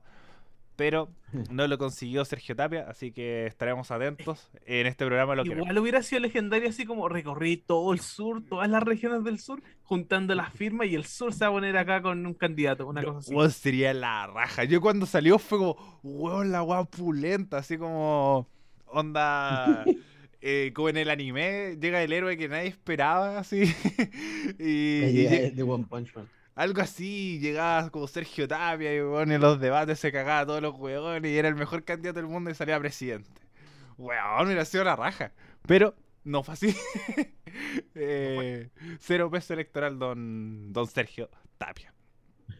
pero no lo consiguió Sergio Tapia, así que estaremos atentos en este programa. Lo que Igual hubiera sido legendario así como recorrí todo el sur, todas las regiones del sur, juntando las firmas y el sur se va a poner acá con un candidato, una cosa así. Sería la raja. Yo cuando salió fue como, weón, la weá pulenta, así como onda. eh, como en el anime, llega el héroe que nadie esperaba, así. y, y de One Punch Man. Algo así, llegaba como Sergio Tapia y weón, en los debates se cagaba a todos los weones y era el mejor candidato del mundo y salía presidente. Weón, hubiera sido la raja. Pero no fue así. Eh, cero peso electoral, don, don Sergio Tapia.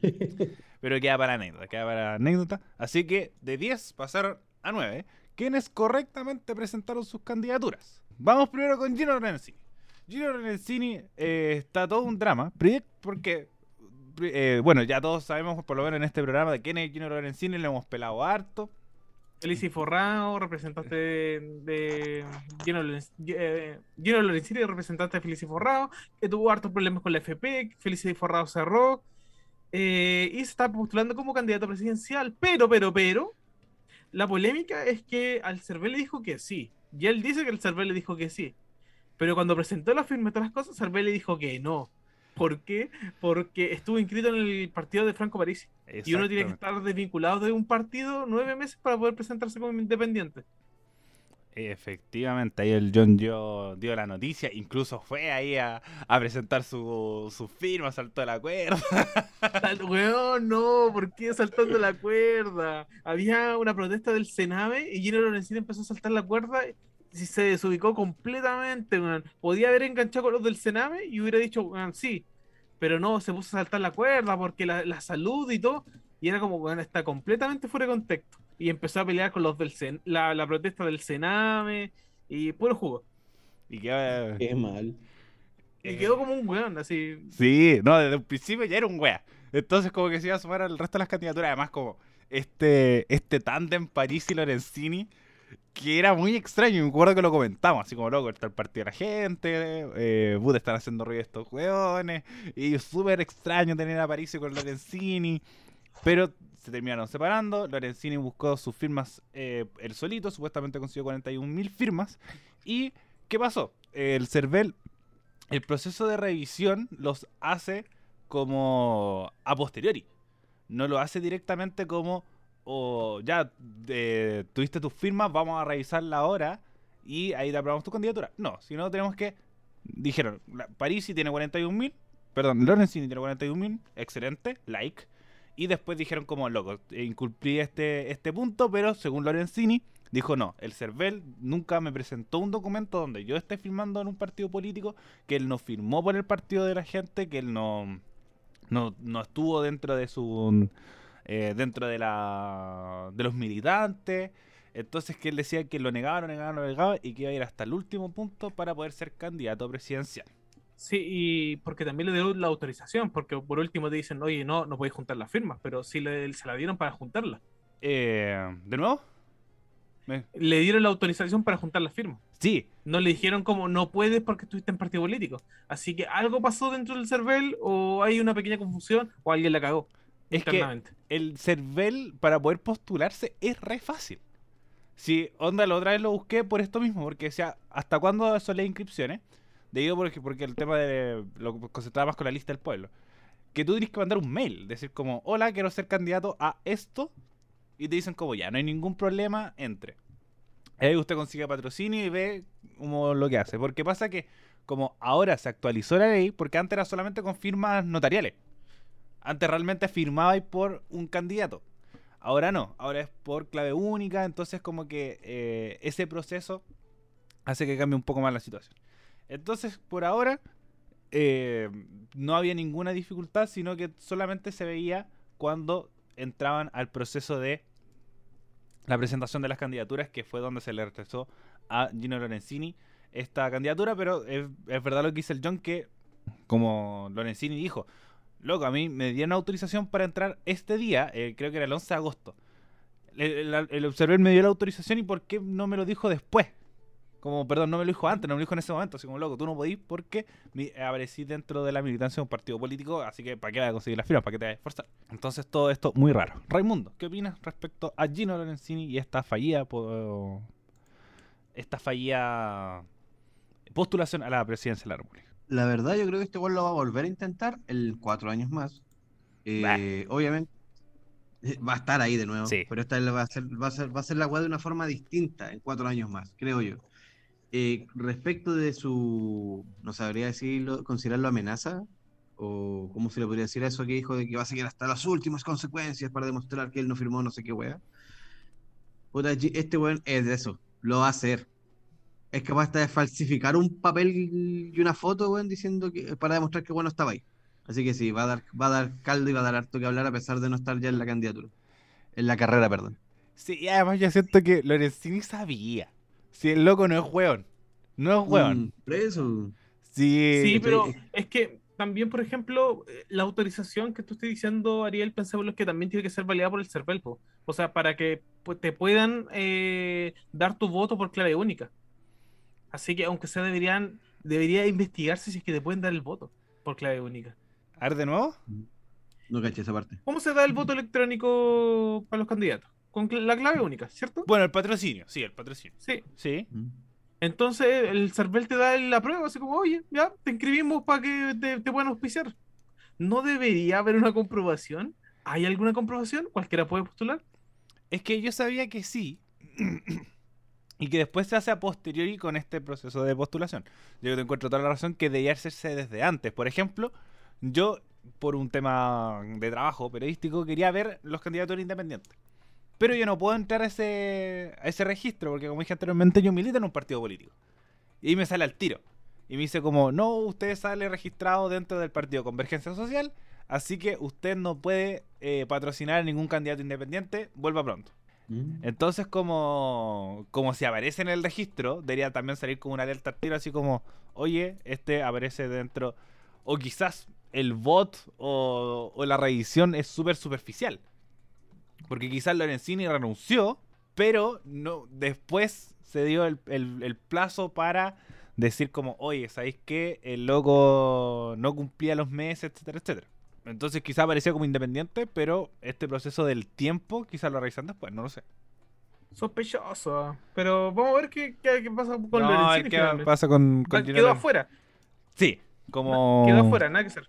Pero queda para anécdota, queda para anécdota. Así que de 10 pasaron a 9, quienes correctamente presentaron sus candidaturas. Vamos primero con Gino Lorenzini. Gino Lorenzini eh, está todo un drama, porque, eh, bueno, ya todos sabemos, por lo menos en este programa, de quién es Gino Lorenzini, lo hemos pelado harto. Felici Forrao, representante de, Gino, Gino Lorenzini, representante de Felici Forrao, que tuvo hartos problemas con la FP, Felici Forrao cerró, eh, y se está postulando como candidato presidencial, pero, pero, pero, la polémica es que al Cervel le dijo que sí, y él dice que el Cervel le dijo que sí, pero cuando presentó la firma y todas las cosas, Cervel le dijo que no. ¿Por qué? Porque estuvo inscrito en el partido de Franco Parisi. Y uno tiene que estar desvinculado de un partido nueve meses para poder presentarse como independiente. Efectivamente, ahí el John dio, dio la noticia, incluso fue ahí a, a presentar su, su firma, saltó de la cuerda. Tal- Weón, no, ¿por qué saltando la cuerda? Había una protesta del Sename y Gino Lorenzini empezó a saltar la cuerda y se desubicó completamente, weón. Podía haber enganchado con los del Sename y hubiera dicho, weón, sí, pero no, se puso a saltar la cuerda porque la, la salud y todo, y era como, weón, está completamente fuera de contexto. Y empezó a pelear con los del Sen la, la protesta del Sename y puro jugo. Y que, Qué mal. Y quedó como un weón, así. Sí, no, desde un principio ya era un wea. Entonces como que se iba a sumar al resto de las candidaturas. Además como este, este tándem París y Lorenzini, que era muy extraño. Me acuerdo que lo comentamos, así como loco, está el partido de la gente, eh, están haciendo ruido estos weones. Y súper extraño tener a París con Lorenzini. Pero se terminaron separando. Lorenzini buscó sus firmas eh, él solito, supuestamente consiguió 41.000 firmas. ¿Y qué pasó? El CERVEL, el proceso de revisión los hace como a posteriori. No lo hace directamente como, o ya eh, tuviste tus firmas, vamos a revisarla ahora y ahí te aprobamos tu candidatura. No, sino tenemos que, dijeron, Parisi tiene 41.000, perdón, Lorenzini tiene 41.000, excelente, like. Y después dijeron como, loco, eh, incumplí este, este punto, pero según Lorenzini, dijo no, el CERVEL nunca me presentó un documento donde yo esté firmando en un partido político, que él no firmó por el partido de la gente, que él no, no, no estuvo dentro de su eh, dentro de la de los militantes. Entonces que él decía que lo negaba, lo negaba, lo negaba y que iba a ir hasta el último punto para poder ser candidato presidencial. Sí, y porque también le dieron la autorización, porque por último te dicen, oye, no, no podéis juntar las firmas, pero sí le, se la dieron para juntarlas. Eh, ¿De nuevo? Me- Le dieron la autorización para juntar las firmas. Sí, No le dijeron como no puedes porque estuviste en partido político. Así que algo pasó dentro del CERVEL o hay una pequeña confusión o alguien la cagó Es que- el CERVEL para poder postularse es re fácil. Si, onda, la otra vez lo busqué por esto mismo, porque decía, ¿hasta cuándo son las inscripciones? Debido porque, porque el tema de lo que concentraba más con la lista del pueblo. Que tú tienes que mandar un mail, decir como, hola, quiero ser candidato a esto. Y te dicen como, ya, no hay ningún problema, entre. Ahí usted consigue patrocinio y ve como lo que hace. Porque pasa que, como ahora se actualizó la ley, porque antes era solamente con firmas notariales. Antes realmente firmabais por un candidato. Ahora no, ahora es por clave única, entonces como que eh, ese proceso hace que cambie un poco más la situación. Entonces, por ahora, eh, no había ninguna dificultad, sino que solamente se veía cuando entraban al proceso de la presentación de las candidaturas, que fue donde se le rechazó a Gino Lorenzini esta candidatura, pero es, es verdad lo que dice el John, que como Lorenzini dijo, loco, a mí me dieron autorización para entrar este día, eh, creo que era el 11 de agosto. El, el- me dio la autorización y por qué no me lo dijo después. Como, perdón, no me lo dijo antes, no me lo dijo en ese momento. Así como, loco, tú no podís porque mi- aparecí dentro de la militancia de un partido político, así que ¿para qué vas a conseguir las firmas? ¿Para qué te vas a esforzar? Entonces todo esto muy raro. Raimundo, ¿qué opinas respecto a Gino Lorenzini y esta fallida, esta fallida postulación a la presidencia de la República? La verdad, yo creo que este gol lo va a volver a intentar en cuatro años más. Eh, obviamente eh, va a estar ahí de nuevo, Sí. pero esta va a ser, va a ser, va a ser la weá de una forma distinta en cuatro años más, creo yo. Eh, respecto de su, no sabría decirlo, considerarlo amenaza, o cómo se le podría decir a eso que dijo de que va a seguir hasta las últimas consecuencias para demostrar que él no firmó no sé qué weá. Puta, este weón es de eso, lo va a hacer. Es capaz hasta de falsificar un papel y una foto, weón, diciendo que para demostrar que bueno estaba ahí. Así que sí, va a dar, va a dar caldo y va a dar harto que hablar a pesar de no estar ya en la candidatura. En la carrera, perdón. Sí, y además yo siento que Lorenzini sabía. Si el loco no es weón. No es weón. Mm, preso. Sí, Sí, pero es que también, por ejemplo, eh, la autorización que tú estás diciendo, Ariel, pensémoslo que también tiene que ser validada por el CERVEL, po. O sea, para que pues, te puedan eh, dar tu voto por clave única. Así que, aunque sea, deberían, debería investigarse si es que te pueden dar el voto por clave única. A ver de nuevo. No caché esa parte. ¿Cómo se da el voto electrónico para los candidatos? Con cl- la clave única, ¿cierto? Bueno, el patrocinio, sí, el patrocinio. Sí. Sí. Mm. Entonces el CERVEL te da la prueba, así como, oye, ya, te inscribimos para que te, te puedan auspiciar. ¿No debería haber una comprobación? ¿Hay alguna comprobación? ¿Cualquiera puede postular? Es que yo sabía que sí. y que después se hace a posteriori con este proceso de postulación. Yo te encuentro toda la razón que debía hacerse desde antes. Por ejemplo, yo, por un tema de trabajo periodístico, quería ver los candidatos independientes. Pero yo no puedo entrar a ese, a ese registro, porque como dije anteriormente, yo milito en un partido político. Y ahí me sale al tiro. Y me dice como, no, usted sale registrado dentro del partido Convergencia Social, así que usted no puede eh, patrocinar a ningún candidato independiente, vuelva pronto. Mm. Entonces, como, como si aparece en el registro, debería también salir como una alerta al tiro, así como, oye, este aparece dentro, o quizás el bot o, la revisión es súper superficial. Porque quizás Lorenzini renunció, pero no después se dio el, plazo para decir como, oye, ¿sabéis qué? El loco no cumplía los meses, etcétera, etcétera. Entonces quizás aparecía como independiente, pero este proceso del tiempo quizás lo revisan después, no lo sé. Sospechoso. Pero vamos a ver qué, qué- qué pasa con no, a ver Lorenzini qué pasa con, con Quedó afuera. Sí, como... Quedó afuera, nada que hacer.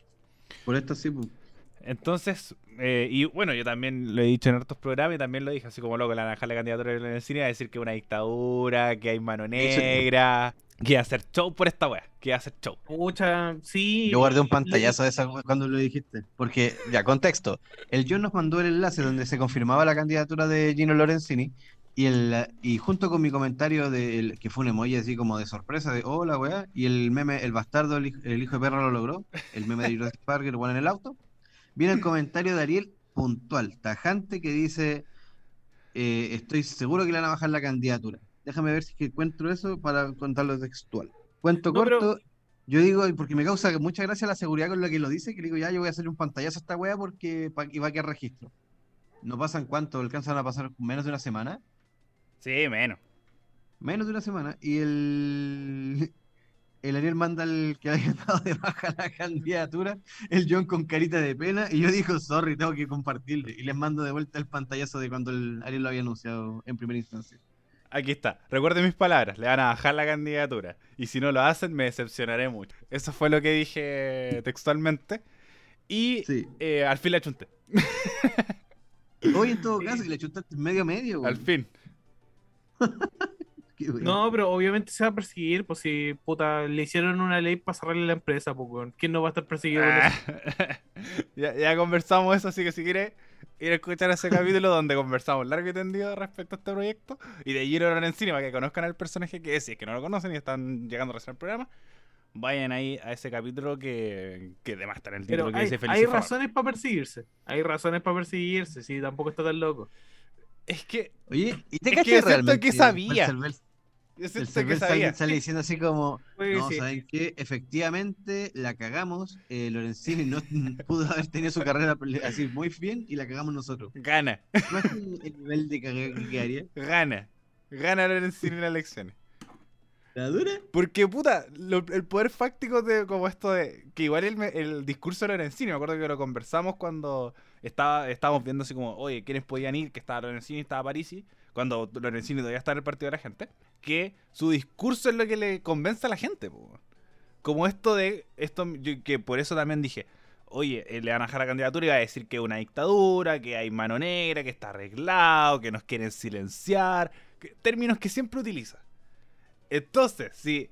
Por esto sí, pues. Entonces, eh, y bueno, yo también lo he dicho en otros programas y también lo dije, así como loco, la dejar la candidatura en el cine a decir que es una dictadura, que hay mano negra, que hacer show por esta wea, que hacer show. Pucha, sí. Yo guardé un pantallazo de esa wea cuando lo dijiste. Porque, ya, contexto. El John nos mandó el enlace donde se confirmaba la candidatura de Gino Lorenzini. Y, el, y junto con mi comentario, de, el- que fue un emoji así como de sorpresa, de hola, weá. Y el meme, el bastardo, el, hij- el hijo de perra lo logró. El meme de Jurassic Park, el en el auto. Viene el comentario de Ariel puntual, tajante, que dice: eh, Estoy seguro que le van a bajar la candidatura. Déjame ver si encuentro eso para contarlo textual. Cuento No, pero- corto. Yo digo, porque me causa mucha gracia la seguridad con la que lo dice, que le digo, ya, yo voy a hacerle un pantallazo a esta wea porque pa- y va a quedar registro. ¿No pasan cuánto? ¿Alcanzan a pasar menos de una semana? Sí, menos. Menos de una semana. Y el, el Ariel manda el que había dado de baja la candidatura, el John con carita de pena, y yo digo, sorry, tengo que compartirle. Y les mando de vuelta el pantallazo de cuando el Ariel lo había anunciado en primera instancia. Aquí está. Recuerden mis palabras, le van a bajar la candidatura. Y si no lo hacen, me decepcionaré mucho. Eso fue lo que dije textualmente. Y Sí. eh, al fin la chunté. Hoy en todo caso, que le chutaste medio medio, Al weón. fin. No, pero obviamente se va a perseguir, pues si puta le hicieron una ley para cerrarle la empresa, pues. ¿Quién no va a estar perseguido? Ah. ya, ya conversamos eso, así que si quieres ir a escuchar ese capítulo donde conversamos largo y tendido respecto a este proyecto y de Giro Lorenzini para que conozcan al personaje que es, si es que no lo conocen y están llegando recién al programa, vayan ahí a ese capítulo que, que además está en el título Pero que hay, dice Feliz hay razones para perseguirse. Hay razones para perseguirse, sí, tampoco está tan loco. Es que Oye, ¿y te Es que realmente? que sabía. El el que sale, sabía. sale diciendo así como, Puede no, sí. ¿saben qué? Efectivamente la cagamos, eh, Lorenzini no pudo haber tenido su carrera así muy bien y la cagamos nosotros. Gana, Imagínate el nivel de cagada que quedaría. gana. Gana Lorenzini en las elecciones. ¿La dura? Porque, puta, lo- el poder fáctico de como esto de. Que igual el, el discurso de Lorenzini, me acuerdo que lo conversamos cuando estaba, estábamos viendo así como, oye, ¿quiénes podían ir? Que estaba Lorenzini, estaba Parisi. Cuando Lorenzini todavía está en el partido de la gente. Que su discurso es lo que le convence a la gente, po. Como esto de. esto Que por eso también dije. Oye, eh, le van a dejar la candidatura y va a decir que es una dictadura, que hay mano negra, que está arreglado, que nos quieren silenciar. que- términos que siempre utiliza. Entonces, si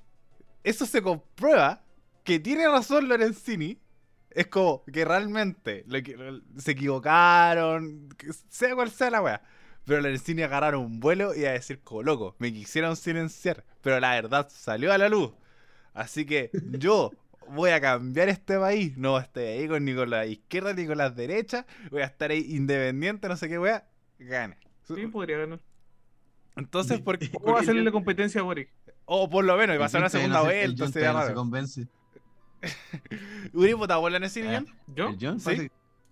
eso se comprueba que tiene razón Lorenzini, es como que realmente que- se equivocaron, sea cual sea la weá. Pero Lorenzini agarraron un vuelo y a decir como loco, me quisieron silenciar, pero la verdad salió a la luz. Así que yo voy a cambiar este país, no estoy ahí con, ni con la izquierda ni con las derechas, voy a estar ahí independiente, no sé qué weá, gana. Sí, podría ganar. Entonces, ¿por qué? ¿Cómo va a hacerle la competencia a Boric? O por lo menos, y va a ser una segunda se- vuelta, se convence. ¿Uri votado por Lorenzini, Ah. John? ¿Yo? ¿El John? ¿Sí?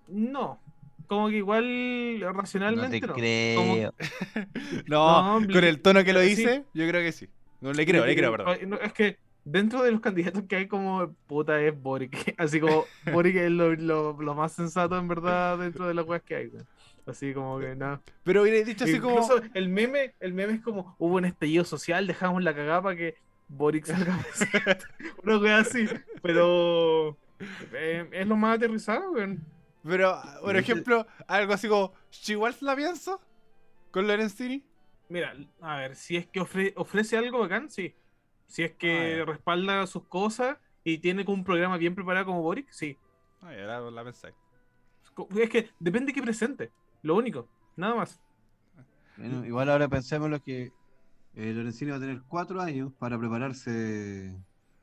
No. Como que igual No racionalmente te no. creo. No, No, con el tono que lo sí. dice, yo creo que sí. No, le creo, le creo, perdón. No, Es que dentro de los candidatos que hay como puta es Boric. Así como Boric es lo, lo, lo más sensato en verdad dentro de las weas que hay. Así como que nada. Pero hubiera dicho así como. Incluso el meme, el meme es como hubo un estallido social, dejamos la cagada para que Boric salga presidente. Una wea así. Pero eh, es lo más aterrizado, weón. Pero, por ejemplo, algo así como. ¿yo igual la pienso? ¿Con Lorenzini? Mira, a ver, si es que ofre- ofrece algo bacán, sí. Si es que Ah, ya. respalda sus cosas y tiene como un programa bien preparado como Boric, sí. Ay, ahora la pensáis. Es que depende que presente, lo único, nada más. Bueno, igual ahora pensemos lo que eh, Lorenzini va a tener cuatro años para prepararse,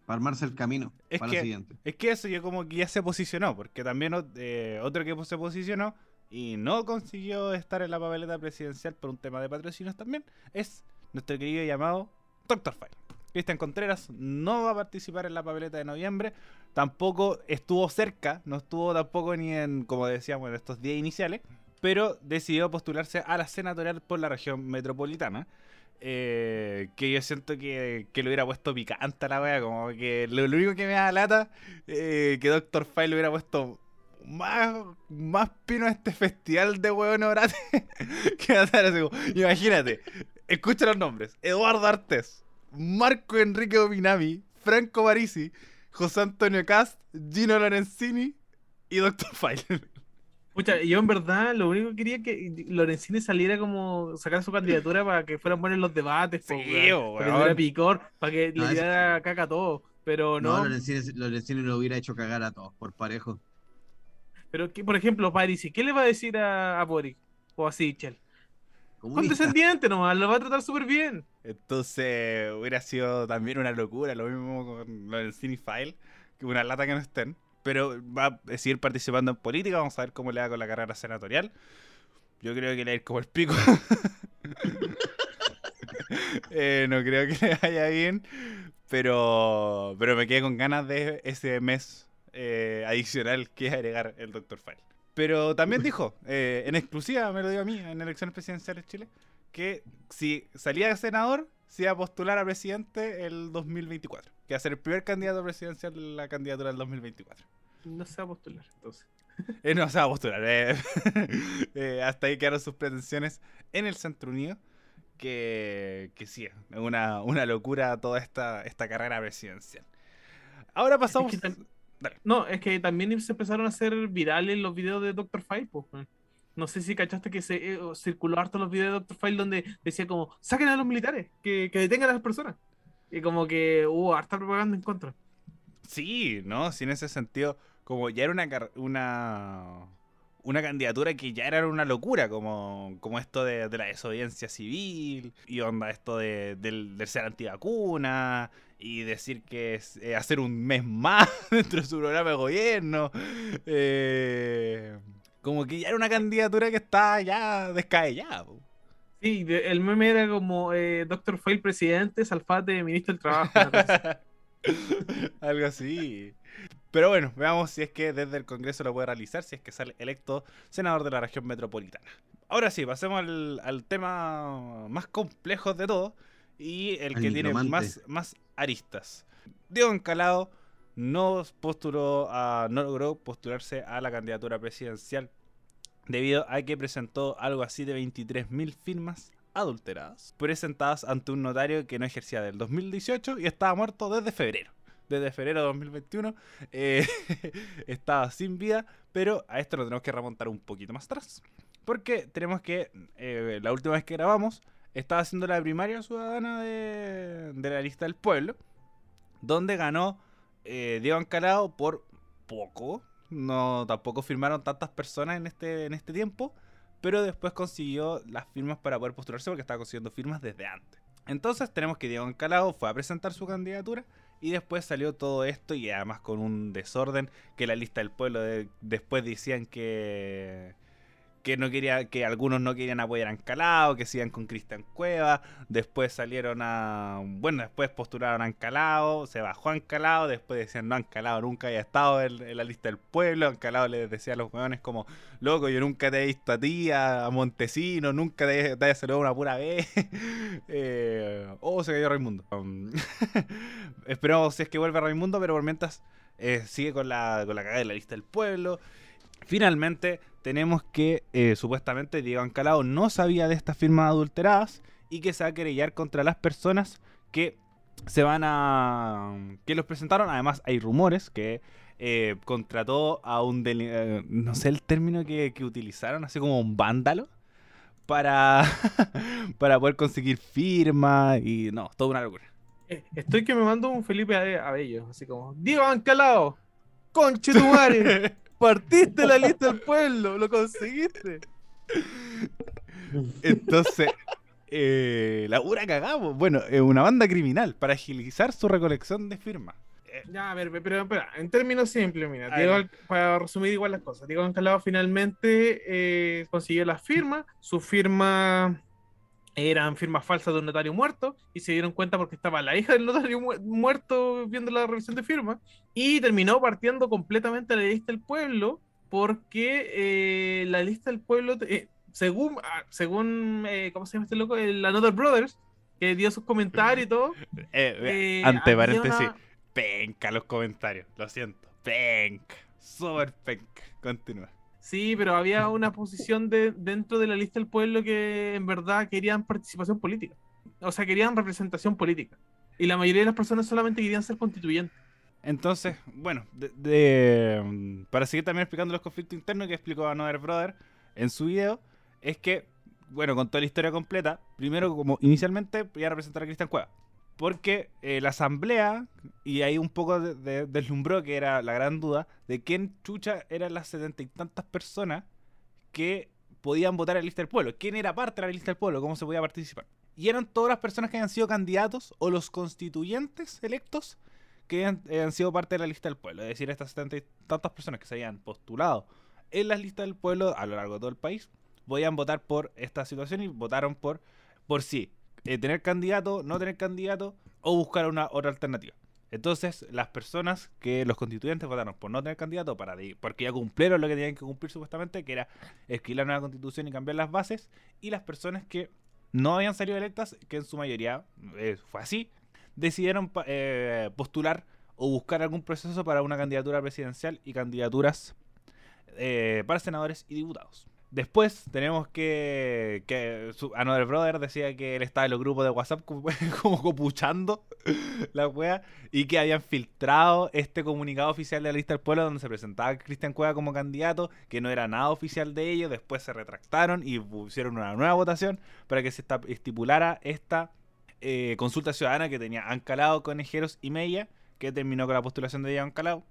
para armarse el camino Es para que- la siguiente. Es que eso yo como que ya se posicionó, porque también eh, otro que se posicionó y no consiguió estar en la papeleta presidencial por un tema de patrocinios también, es nuestro querido llamado Dr. File. Cristian Contreras no va a participar en la papeleta de noviembre, tampoco estuvo cerca, no estuvo tampoco ni en, como decíamos, en estos días iniciales, pero decidió postularse a la senatorial por la región metropolitana. Eh, que yo siento que, que le hubiera puesto picante a la wea, como que lo, único que me da lata eh, que Doctor File le hubiera puesto más, más pino a este festival de huevón orate que imagínate, escucha los nombres, Eduardo Artés, Marco Enrique Ominami, Franco Parisi, José Antonio Cast, Gino Lorenzini y Doctor File. Pucha, yo en verdad lo único que quería es que Lorenzini saliera como sacar su candidatura para que fueran buenos los debates, Sí, para que le diera picor, para que No, le eso diera caca a todo. Pero No, no, Lorenzini, Lorenzini lo hubiera hecho cagar a todos por parejo. pero que, por ejemplo, Parisi, ¿qué le va a decir a, a Boric? O a Sichel. Condescendiente nomás, lo va a tratar súper bien. Entonces hubiera sido también una locura, lo mismo con lo del Cinefile, que una lata que no estén. Pero va a seguir participando en política, vamos a ver cómo le va con la carrera senatorial. Yo creo que le va a ir como el pico. Eh, no creo que le vaya bien, pero, pero me quedé con ganas de ese mes eh, adicional que es agregar el Dr. File. Pero también dijo, eh, en exclusiva me lo dio a mí, en elecciones presidenciales de Chile, que si salía de senador, se iba a postular a presidente el 2024. Que va a ser el primer candidato presidencial de la candidatura del 2024. No se va a postular, entonces. Eh, no se va a postular. eh. Eh, hasta ahí quedaron sus pretensiones en el Centro Unido. Que, que sí, es una, una locura toda esta, esta carrera presidencial. Ahora pasamos. Es que tam- Dale. No, es que también se empezaron a hacer virales los videos de Dr. Five, pues. No sé si cachaste que se eh, circuló harto los videos de Dr. File donde decía como, saquen a los militares, que, que detengan a las personas. Y como que hubo harta propaganda en contra. Sí, ¿no? Sí, en ese sentido, como ya era una, una, una candidatura que ya era una locura, como, como esto de, de la desobediencia civil, y onda esto de, del, del ser antivacuna, y decir que es eh, hacer un mes más dentro de su programa de gobierno. eh, como que ya era una candidatura que está ya descabellada. po. Sí, el meme era como eh, Dr. File presidente, Salfate ministro del trabajo. Algo así. Pero bueno, veamos si es que desde el Congreso lo puede realizar, si es que sale electo senador de la región metropolitana. Ahora sí, pasemos al, al tema más complejo de todo y el Al que tiene más, más aristas. Diego Encalado no postuló a, no logró postularse a la candidatura presidencial debido a que presentó algo así de 23.000 firmas adulteradas, presentadas ante un notario que no ejercía del 2018 y estaba muerto desde febrero. Desde febrero de 2021 eh, estaba sin vida, pero a esto lo tenemos que remontar un poquito más atrás. Porque tenemos que, eh, la última vez que grabamos, estaba haciendo la primaria ciudadana de, de la lista del pueblo, donde ganó eh, Diego Ancalado por poco. No, tampoco firmaron tantas personas en este, en este tiempo, pero después consiguió las firmas para poder postularse porque estaba consiguiendo firmas desde antes. Entonces tenemos que Diego Ancalado fue a presentar su candidatura y después salió todo esto y además con un desorden que la lista del pueblo de- después decían que que no quería que algunos no querían apoyar a Ancalado, que se iban con Cristian Cueva, después salieron a bueno, después postularon a Ancalado, se bajó a Ancalado, después decían no Ancalado nunca había estado en, la lista del pueblo, Ancalado les decía a los hueones como loco, yo nunca te he visto a ti, a, Montesino, nunca te, te haya saludado una pura vez. eh, oh, se cayó Raimundo. Um, esperamos si es que vuelve Raimundo, pero por mientras eh, sigue con la, con la cagada de la lista del pueblo. Finalmente, tenemos que eh, supuestamente Diego Ancalado no sabía de estas firmas adulteradas y que se va a querellar contra las personas que se van a. que los presentaron. Además, hay rumores que eh, contrató a un. deli- eh, no sé el término que, que utilizaron, así como un vándalo. Para, para poder conseguir firmas y no, toda una locura. Estoy que me mando un Felipe Abe- Abello, así como, Diego Ancalao, conche tu madre, partiste la lista del pueblo, lo conseguiste. Entonces, eh, la pura cagamos. Bueno, es una banda criminal para agilizar su recolección de firmas. Ya, a ver, pero espera, en términos simples, mira, Diego para resumir igual las cosas, Diego Ancalao finalmente eh, consiguió las firmas, sus firmas eran firmas falsas de un notario muerto y se dieron cuenta porque estaba la hija del notario mu- muerto viendo la revisión de firmas y terminó partiendo completamente la lista del pueblo porque eh, la lista del pueblo, eh, según, ah, según eh, ¿cómo se llama este loco? El Another Brothers, que dio sus comentarios y todo. Eh, eh, ante paréntesis, una- penca los comentarios. Lo siento. Penca. Super penca. Continúa. Sí, pero había una posición de, dentro de la lista del pueblo que en verdad querían participación política. O sea, querían representación política. Y la mayoría de las personas solamente querían ser constituyentes. Entonces, bueno, de- de, mm, para seguir también explicando los conflictos internos que explicó Another Brother en su video, es que, bueno, con toda la historia completa, primero, como inicialmente, iba a representar a Cristian Cueva. Porque eh, la asamblea, y ahí un poco de- de- deslumbró que era la gran duda, de quién chucha eran las setenta y tantas personas que podían votar en la lista del pueblo. ¿Quién era parte de la lista del pueblo? ¿Cómo se podía participar? Y eran todas las personas que habían sido candidatos o los constituyentes electos que eh, han sido parte de la lista del pueblo. Es decir, estas setenta y tantas personas que se habían postulado en las listas del pueblo a lo largo de todo el país podían votar por esta situación y votaron por, por sí, eh, tener candidato, no tener candidato o buscar una otra alternativa. Entonces, las personas que los constituyentes votaron por no tener candidato para porque ya cumplieron lo que tenían que cumplir supuestamente, que era la nueva constitución y cambiar las bases, y las personas que no habían salido electas, que en su mayoría eh, fue así, decidieron eh, postular o buscar algún proceso para una candidatura presidencial y candidaturas eh, para senadores y diputados. Después tenemos que, que su, Another Brother decía que él estaba en los grupos de WhatsApp como, copuchando la wea y que habían filtrado este comunicado oficial de la lista del pueblo donde se presentaba Cristian Cueva como candidato, que no era nada oficial de ellos, después se retractaron y pusieron una nueva votación para que se estipulara esta eh, consulta ciudadana que tenía Ancalao, Conejeros y Mella, que terminó con la postulación de Ancalao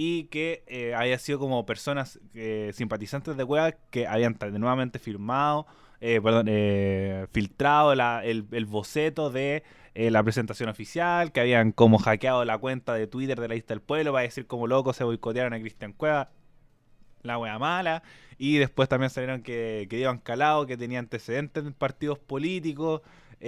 y que eh, había sido como personas eh, simpatizantes de Cueva que habían nuevamente firmado, eh, perdón, eh, filtrado la- el, el boceto de la presentación oficial, que habían como hackeado la cuenta de Twitter de la lista del pueblo para decir como locos se boicotearon a Cristian Cueva, la wea mala, y después también salieron que, que iban calado, que tenía antecedentes en partidos políticos,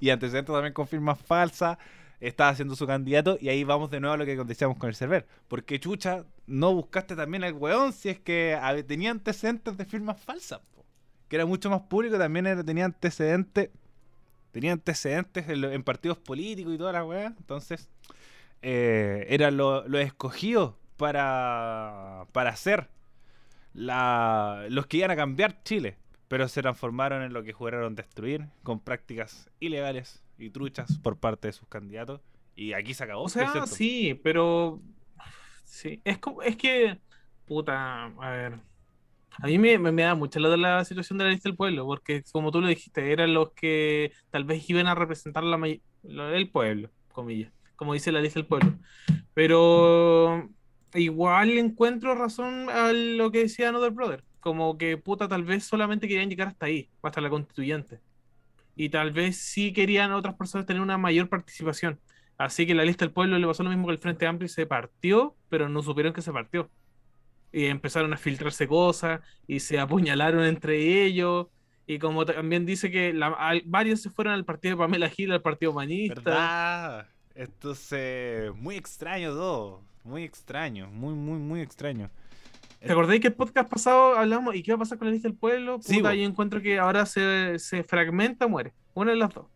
y antecedentes también con firmas falsas, estaba haciendo su candidato, y ahí vamos de nuevo a lo que decíamos con el server. porque chucha no buscaste también al weón si es que tenía antecedentes de firmas falsas? Que era mucho más público, también era- tenía antecedentes, tenía antecedentes en, lo- partidos políticos y toda la weá, entonces eh, eran lo- los escogidos para, para hacer la, los que iban a cambiar Chile, pero se transformaron en lo que juraron destruir con prácticas ilegales y truchas por parte de sus candidatos. Y aquí se acabó. O sea, sí, pero. Sí, es como. Es que. Puta, a ver. A mí me, me, me da mucha de la situación de la lista del pueblo, porque como tú lo dijiste, eran los que tal vez iban a representar la el pueblo, comillas, como dice la lista del pueblo. Pero igual encuentro razón a lo que decía Another Brother, como que puta, tal vez solamente querían llegar hasta ahí, hasta la constituyente. Y tal vez sí querían otras personas tener una mayor participación. Así que la lista del pueblo le pasó lo mismo que el Frente Amplio se partió, pero no supieron que se partió. Y empezaron a filtrarse cosas y se apuñalaron entre ellos. Y como también dice que la- varios se fueron al partido de Pamela Gil, al partido humanista. ¿Verdad? Esto es muy extraño todo. Muy extraño. Muy, muy, muy extraño. ¿Te acordáis que el podcast pasado hablamos y qué va a pasar con la lista del pueblo? Sí, Puta, yo encuentro que ahora se, se fragmenta, muere. Una de las dos.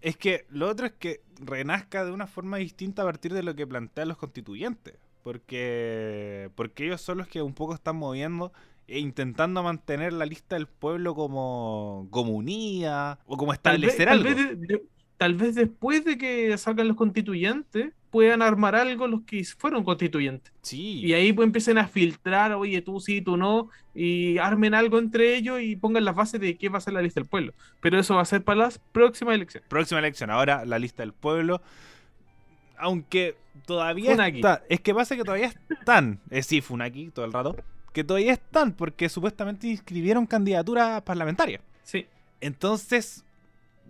Es que lo otro es que renazca de una forma distinta a partir de lo que plantean los constituyentes. Porque, porque ellos son los que un poco están moviendo e intentando mantener la lista del pueblo como, como unida o como Tal vez, establecer tal algo. vez de- de- tal vez después de que salgan los constituyentes, puedan armar algo los que fueron constituyentes. Sí. Y ahí pues empiecen a filtrar, oye, tú sí, tú no, y armen algo entre ellos y pongan las bases de qué va a ser la lista del pueblo. Pero eso va a ser para las próximas elecciones. Próxima elección. Ahora la lista del pueblo. Aunque todavía Funaki. está. Es que pasa que todavía están. Eh, sí, Funaki todo el rato. Que todavía están porque supuestamente inscribieron candidaturas parlamentarias. Sí. Entonces,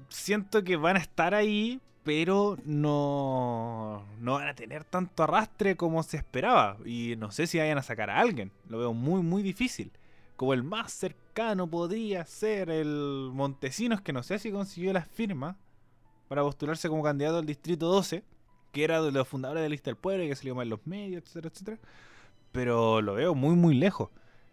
siento que van a estar ahí, pero no, no van a tener tanto arrastre como se esperaba. Y no sé si vayan a sacar a alguien. Lo veo muy, muy difícil. Como el más cercano podría ser el Montesinos, que no sé si consiguió las firmas para postularse como candidato al Distrito 12, que era de los fundadores de la lista del pueblo y que salió más en los medios, etcétera, etcétera. Pero lo veo muy, muy lejos.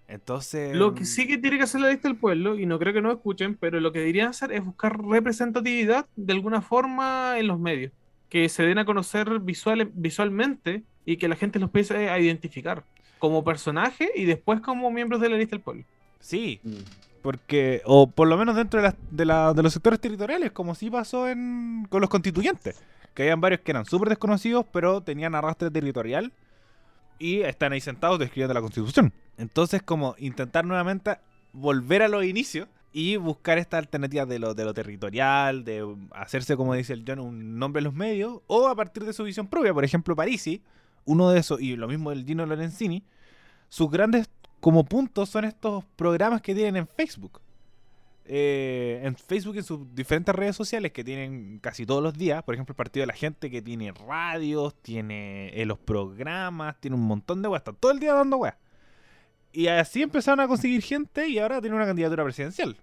Entonces. Lo que sí que tiene que hacer la lista del pueblo, y no creo que no escuchen, pero lo que deberían hacer es buscar representatividad de alguna forma en los medios. Que se den a conocer visual, visualmente y que la gente los empiece a identificar como personaje y después como miembros de la lista del pueblo. Sí, Mm. Porque, o por lo menos dentro de, las- de, la- de los sectores territoriales, como sí pasó en, con los constituyentes. Que habían varios que eran súper desconocidos, pero tenían arrastre territorial y están ahí sentados describiendo la constitución. Entonces, como intentar nuevamente volver a los inicios y buscar esta alternativa de lo, de territorial, de hacerse, como dice el John, un nombre en los medios, o a partir de su visión propia. Por ejemplo, Parisi, uno de esos, y lo mismo el Gino Lorenzini, sus grandes como puntos son estos programas que tienen en Facebook. Eh, en Facebook en sus diferentes redes sociales que tienen casi todos los días. Por ejemplo, el Partido de la Gente que tiene radios, tiene eh, los programas, tiene un montón de weas. Están todo el día dando weas. Y así empezaron a conseguir gente y ahora tiene una candidatura presidencial.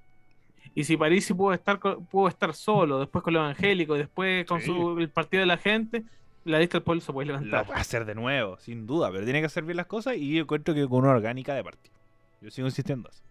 Y si París pudo estar, pudo estar solo, después con los evangélicos, después con Sí. su, el partido de la gente, la lista del pueblo se puede La levantar. va a hacer de nuevo, sin duda, pero tiene que hacer bien las cosas y yo encuentro que con una orgánica de partido. Yo sigo insistiendo eso.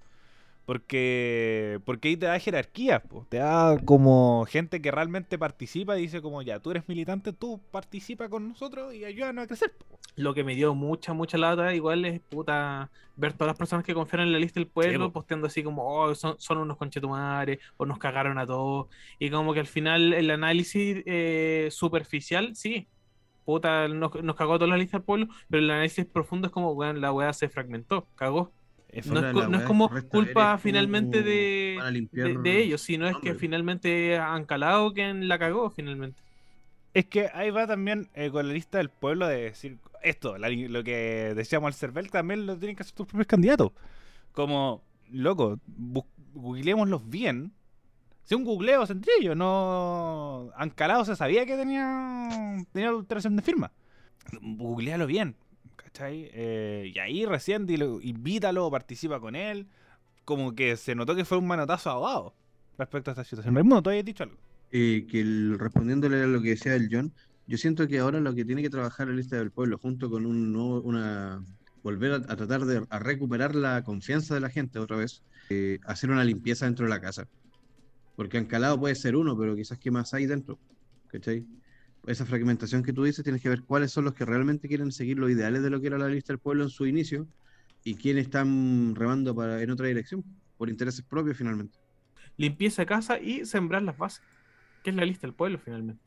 Porque, porque ahí te da jerarquía, po. te da como gente que realmente participa y dice como ya, tú eres militante, tú participa con nosotros y ayúdanos a crecer. po. lo que me dio mucha, mucha lata, igual es puta ver todas las personas que confían en la lista del pueblo po. posteando así como, oh, son, son unos conchetumares, o nos cagaron a todos. Y como que al final el análisis eh, superficial, sí, puta, nos, nos cagó a toda la lista del pueblo, pero el análisis profundo es como, la weá se fragmentó, cagó. Es No es, cu- la no es weá como culpa finalmente de, limpiar de, de ellos, sino es que finalmente han calado quien la cagó finalmente. Es que ahí va también eh, con la lista del pueblo de decir esto, la- lo que decíamos al CERVEL también lo tienen que hacer tus propios candidatos. Como, loco, googleémoslos bien. Si un googleo sencillo, no. Ancalado se sabía que tenía, tenía alteración de firma. Googlealo bien, ¿cachai? Eh, y ahí recién dilo- invítalo, participa con él. Como que se notó que fue un manotazo ahogado respecto a esta situación. Raimundo, tú habías dicho algo. Eh, que el- respondiéndole a lo que decía el John, yo siento que ahora lo que tiene que trabajar la lista del pueblo, junto con un nuevo- una volver a, a tratar de a recuperar la confianza de la gente otra vez, eh, hacer una limpieza dentro de la casa. Porque Ancalado puede ser uno, pero quizás qué más hay dentro. ¿Cachai? Esa fragmentación que tú dices, tienes que ver cuáles son los que realmente quieren seguir los ideales de lo que era la lista del pueblo en su inicio y quiénes están remando para, en otra dirección, por intereses propios finalmente. Limpieza de casa y sembrar las bases, que es la lista del pueblo finalmente.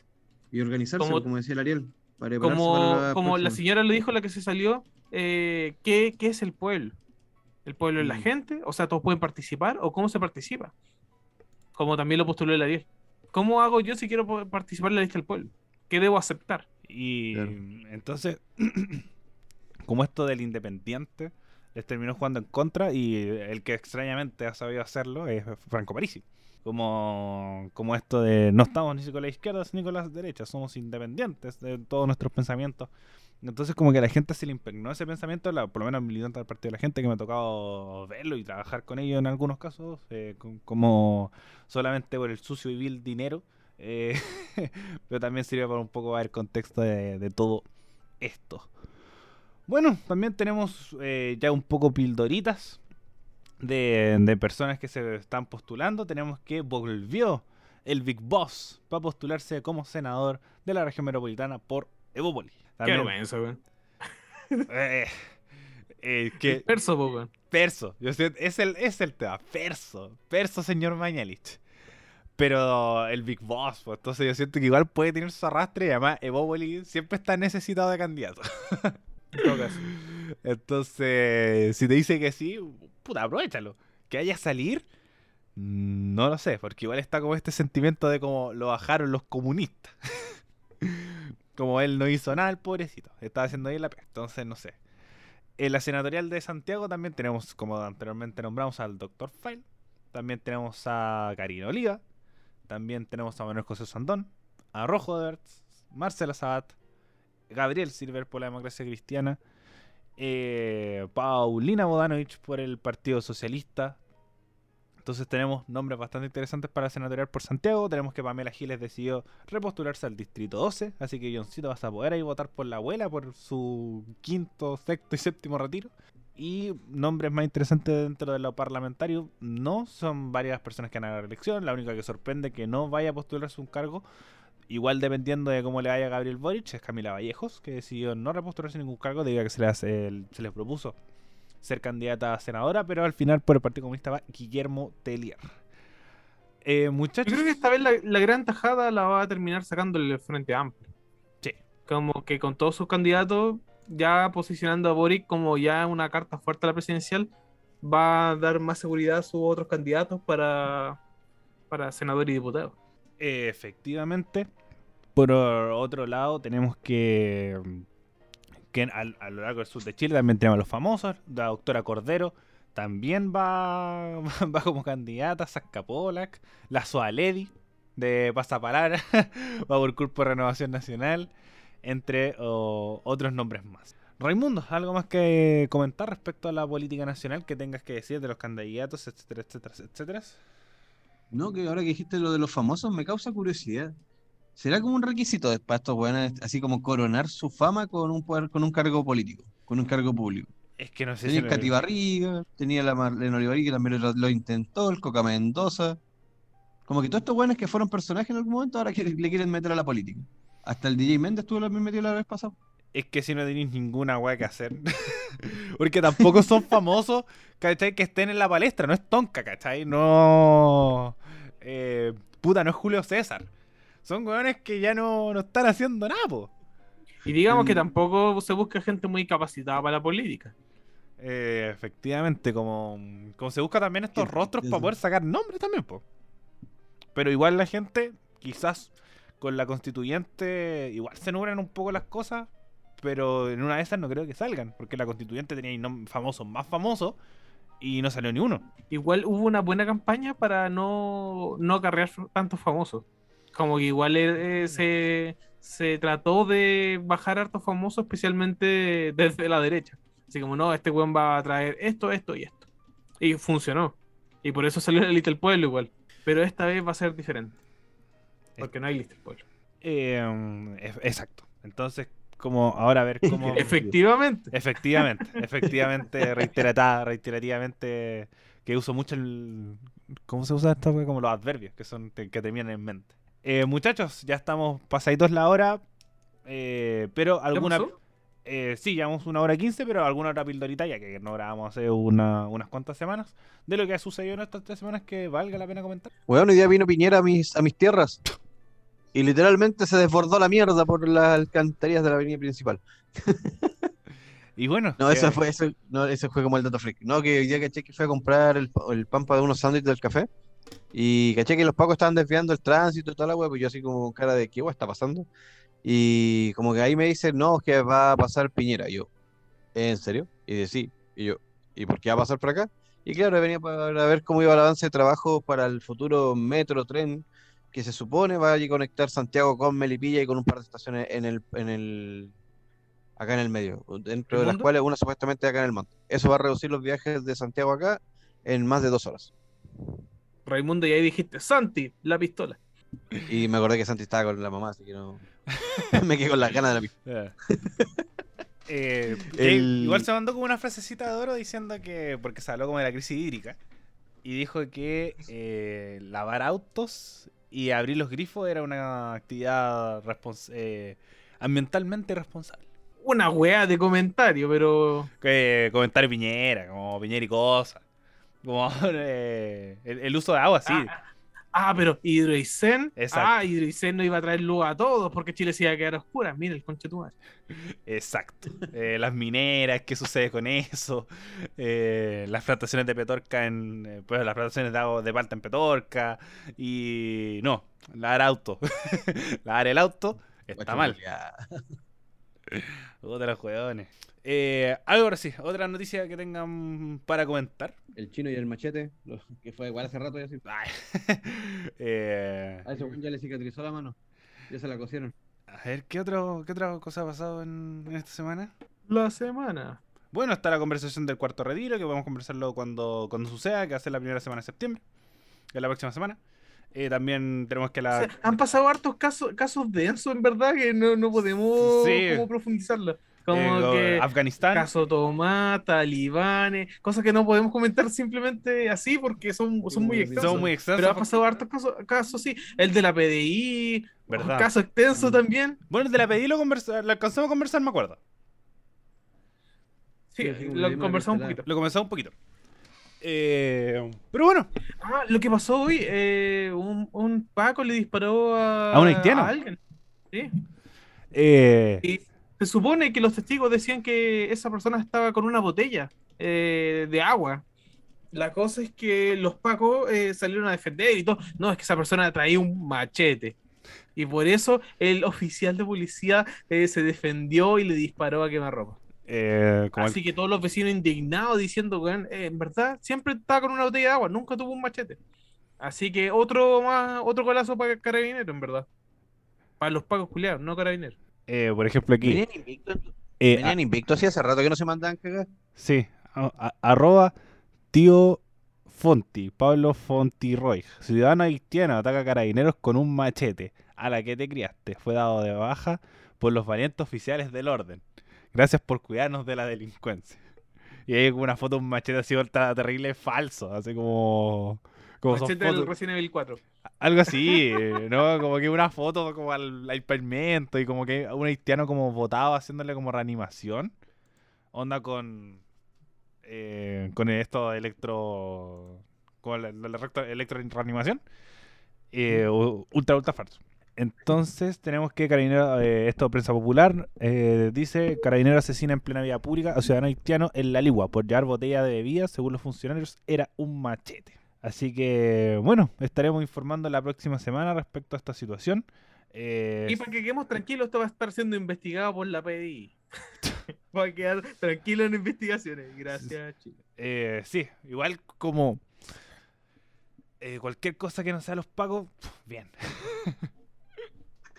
Y organizarse, Como- como, decía el Ariel, para como, para la como la señora lo dijo, la que se salió, eh, ¿qué, qué es el pueblo? ¿El pueblo es la Mm. gente? O sea, ¿todos pueden participar? ¿O cómo se participa? Como también lo postuló el Ariel. ¿Cómo hago yo si quiero participar en la lista del pueblo? ¿Qué debo aceptar? Y Claro. entonces, como esto del independiente les terminó jugando en contra y el que extrañamente ha sabido hacerlo es Franco Parisi. Como, como esto de no estamos ni con la izquierda ni con la derecha, somos independientes de todos nuestros pensamientos. Entonces como que a la gente se le impregnó ese pensamiento, la, por lo menos militante del partido de la gente que me ha tocado verlo y trabajar con ellos en algunos casos, eh, con- como solamente por el sucio y vil dinero. Eh, pero también sirve para un poco ver el contexto de, de todo esto. Bueno, también tenemos eh, ya un poco pildoritas de, de personas que se están postulando. Tenemos que volvió el Big Boss para postularse como senador de la región metropolitana por Evópolis. Qué vergüenza, weón. eh, eh, que Perso, weón. Perso, yo sé, es el, es el tema, Perso, Perso señor Mañalich. Pero el Big Boss, pues entonces yo siento que igual puede tener su arrastre y además Evópolis siempre está necesitado de candidato. En todo caso. Entonces, si te dice que sí, puta, aprovechalo. Que haya salir, no lo sé, porque igual está como este sentimiento de como lo bajaron los comunistas. como él no hizo nada, el pobrecito. Estaba haciendo ahí la pega. Entonces, no sé. En la senatorial de Santiago también tenemos, como anteriormente nombramos, al Dr. File. También tenemos a Karina Oliva. También tenemos a Manuel José Sandón. A Rojo Dertz. Marcela Sabat. Gabriel Silver por la democracia cristiana. eh, Paulina Bodanovich por el Partido Socialista. Entonces tenemos nombres bastante interesantes para senatorial por Santiago. Tenemos que Pamela Giles decidió repostularse al Distrito 12. Así que Johncito vas a poder ahí votar por la abuela por su quinto, sexto y séptimo retiro. Y nombres más interesantes dentro de lo parlamentario no son varias personas que han ganado la elección. La única que sorprende que no vaya a postularse un cargo Igual dependiendo de cómo le vaya a Gabriel Boric, es Camila Vallejos, que decidió no repostularse ningún cargo debido a que se le, hace el- se le propuso ser candidata a senadora, pero al final por el Partido Comunista va Guillermo Tellier. Eh, Yo muchachos, creo que esta vez la, la gran tajada la va a terminar sacando el Frente Amplio. Sí. Como que con todos sus candidatos, ya posicionando a Boric como ya una carta fuerte a la presidencial, va a dar más seguridad a sus otros candidatos para, para senador y diputado. efectivamente, por otro lado tenemos que, que a, a lo largo del sur de Chile también tenemos a los famosos, la doctora Cordero también va, va como candidata, Sasca Polak, la Soaledi de Pasapalabra, va por Cuerpo de Renovación Nacional, entre otros nombres más. Raimundo, ¿algo más que comentar respecto a la política nacional que tengas que decir de los candidatos, etcétera, etcétera, etcétera? No, que ahora que dijiste lo de los famosos me causa curiosidad. ¿Será como un requisito de- para estos weones, así como coronar su fama con un poder, con un cargo político, con un cargo público? Es que no sé Tenía si... Cati Barriga, tenía la Marlene Olivarí que también lo, lo intentó, el Coca Mendoza. Como que todos estos weones que fueron personajes en algún momento ahora que le quieren meter a la política. Hasta el DJ Méndez estuvo también metido la vez pasada. es que si no tenéis ninguna weá que hacer. Porque tampoco son famosos, ¿cachai? Que estén en la palestra. No es Tonka, ¿cachai? No. eh, puta, no es Julio César. Son weones que ya no, no están haciendo nada, po. Y digamos que Mm. tampoco se busca gente muy capacitada para la política. Eh, efectivamente, como, como se busca también estos rostros para poder sacar nombres también, po. Pero igual la gente, quizás con la constituyente, igual se nublan un poco las cosas, pero en una de esas no creo que salgan, porque la constituyente tenía famosos más famosos y no salió ni uno. Igual hubo una buena campaña para no, no acarrear tantos famosos. Como que igual eh, eh, se, se trató de bajar hartos famosos, especialmente desde la derecha. Así como, no, este weón va a traer esto, esto y esto. Y funcionó. Y por eso salió la Little Pueblo igual. Pero esta vez va a ser diferente. Porque no hay Little Pueblo. Eh, e- exacto. Entonces, como ahora a ver cómo... Efectivamente. Efectivamente, efectivamente, reiterata, reiterativamente, que uso mucho el... ¿Cómo se usa esto? Como los adverbios, que son que te vienen en mente. Eh, muchachos, ya estamos pasaditos la hora, eh, pero ¿Ya alguna... Eh, sí, llevamos una hora quince, pero alguna otra pildorita, ya que no grabamos hace una- unas cuantas semanas, de lo que ha sucedido en estas tres semanas que valga la pena comentar. Weón, hoy día vino Piñera a mis, a mis tierras. Y literalmente se desbordó la mierda por las alcantarillas de la avenida principal. Y bueno, No, eso eh, fue, eso, no, ese fue como el dato freak. No, que hoy día caché que fue a comprar el, el pan para unos sándwiches del café. Y caché que los pacos estaban desviando el tránsito y toda la wea, pues yo así como cara de qué wea está pasando. Y como que ahí me dicen, no, que va a pasar Piñera. Y yo, ¿en serio? Y de sí. Y yo, ¿y por qué va a pasar por acá? Y claro, venía para ver cómo iba el avance de trabajo para el futuro metro, tren, que se supone va a conectar Santiago con Melipilla y con un par de estaciones en el, en el, acá en el medio, dentro de las cuales una supuestamente acá en el monte. Eso va a reducir los viajes de Santiago acá en más de dos horas. Raimundo, y ahí dijiste, Santi, la pistola. Y me acordé que Santi estaba con la mamá, así que no. me quedé con las ganas de la pistola. Eh, El- Igual se mandó como una frasecita de oro diciendo que, porque se habló como de la crisis hídrica, y dijo que eh, lavar autos y abrir los grifos era una actividad respons- eh, ambientalmente responsable. Una weá de comentario, pero. Que comentario Piñera, como Piñera y cosas. Como eh, el, el uso de agua, sí. Ah, ah, pero. Exacto. Ah, Hidroicén no iba a traer luz a todos porque Chile se iba a quedar a oscuras. Mira el conche tu madre. Exacto. Eh, las mineras, qué sucede con eso. Eh, las plantaciones de Petorca en. eh, pues las plantaciones de, de palta en Petorca. Y. No, lavar auto. lavar el auto está mal. Puta los hueones. Eh, algo ahora sí, otra noticia que tengan para comentar. El chino y el machete, lo- que fue igual hace rato ya sí. Ay. Eh, A ya le cicatrizó la mano. Ya se la cosieron. a ver, ¿qué, otro, ¿qué otra cosa ha pasado en, en esta semana? La semana. Bueno, está la conversación del cuarto retiro, que podemos conversarlo cuando, cuando suceda, que va a ser la primera semana de septiembre, que es la próxima semana. Eh, también tenemos que O la... sea, han pasado hartos casos, casos densos, en verdad, que no, no podemos Sí. como profundizarlo. Como eh, que Afganistán. caso Tomás, talibanes, cosas que no podemos comentar simplemente así porque son, son muy extensos. Son muy extensos. Pero ha pasado hartos casos, casos, sí. El de la PDI, ¿Verdad? un caso extenso también. Bueno, el de la pedí lo, conversa- lo alcanzamos a conversar, me acuerdo. Sí, lo conversamos un poquito. Lo comenzamos un poquito. Eh, pero bueno, Ah, lo que pasó hoy, eh, un, un Paco le disparó a, ¿A un haitiano? a alguien. Sí. eh, Y se supone que los testigos decían que esa persona estaba con una botella eh, de agua. La cosa es que los pacos eh, salieron a defender y todo. No, es que esa persona traía un machete. Y por eso el oficial de policía eh, se defendió y le disparó a quemarropa. eh, como el- Así que todos los vecinos indignados diciendo, eh, en verdad, siempre estaba con una botella de agua, nunca tuvo un machete. Así que otro más, otro golazo para carabinero, en verdad. Para los pacos culiados, no carabineros. Eh, por ejemplo, aquí. Venían invictos, eh, venían invictos así hace rato que no se mandaban cagar. Sí, a- a- arroba tío Fonti, Pablo Fontiroy. Ciudadano haitiano ataca a carabineros con un machete. A la que te criaste. Fue dado de baja por los valientes oficiales del orden. Gracias por cuidarnos de la delincuencia. Y hay una foto de un machete así vuelta terrible falso, así como Como son Machete del Resident Evil 4. Algo así, eh, ¿no? Como que una foto como al, al y como que un haitiano como botado haciéndole como reanimación. Onda con. eh, con esto de electro. Con el electro, electro reanimación. Eh, ultra, ultra falso. Entonces tenemos que Carabinero, eh, esto prensa popular, eh, dice Carabinero asesina en plena vía pública a ciudadano haitiano en La Ligua por llevar botella de bebida, según los funcionarios, era un machete. Así que, bueno, estaremos informando la próxima semana respecto a esta situación. Eh, Y para que quedemos tranquilos, esto va a estar siendo investigado por la PDI. va a quedar tranquilo en investigaciones. Gracias, Chile. eh, sí, igual como eh, cualquier cosa que no sea los pagos, bien.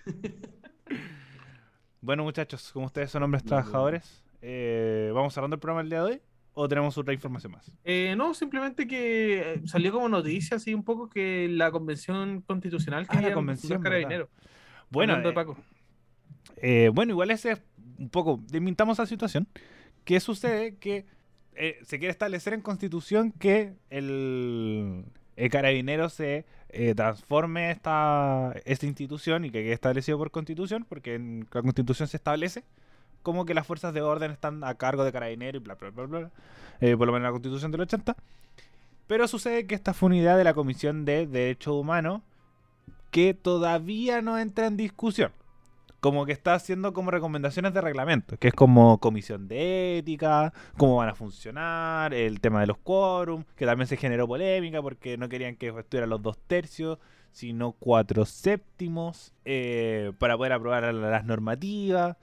bueno, muchachos, como ustedes son hombres trabajadores, eh, ¿vamos cerrando el programa el día de hoy? ¿O tenemos otra información más? Eh, no, simplemente que eh, salió como noticia así un poco que la convención constitucional Ah, la convención, fundar Carabineros. Bueno, de eh, Paco. Eh, bueno, igual ese es un poco, desmintamos la situación. ¿Qué sucede? Que eh, se quiere establecer en constitución que el, el carabinero se eh, transforme esta, esta institución y que quede establecido por constitución, porque en la constitución se establece como que las fuerzas de orden están a cargo de carabinero y bla, bla, bla, bla, eh, por lo menos en la constitución del 80. Pero sucede que esta fue una idea de la Comisión de Derechos Humanos que todavía no entra en discusión como que está haciendo como recomendaciones de reglamento, que es como comisión de ética, cómo van a funcionar, el tema de los quórum, que también se generó polémica porque no querían que estuvieran los dos tercios, sino cuatro séptimos, eh, para poder aprobar la- las normativas.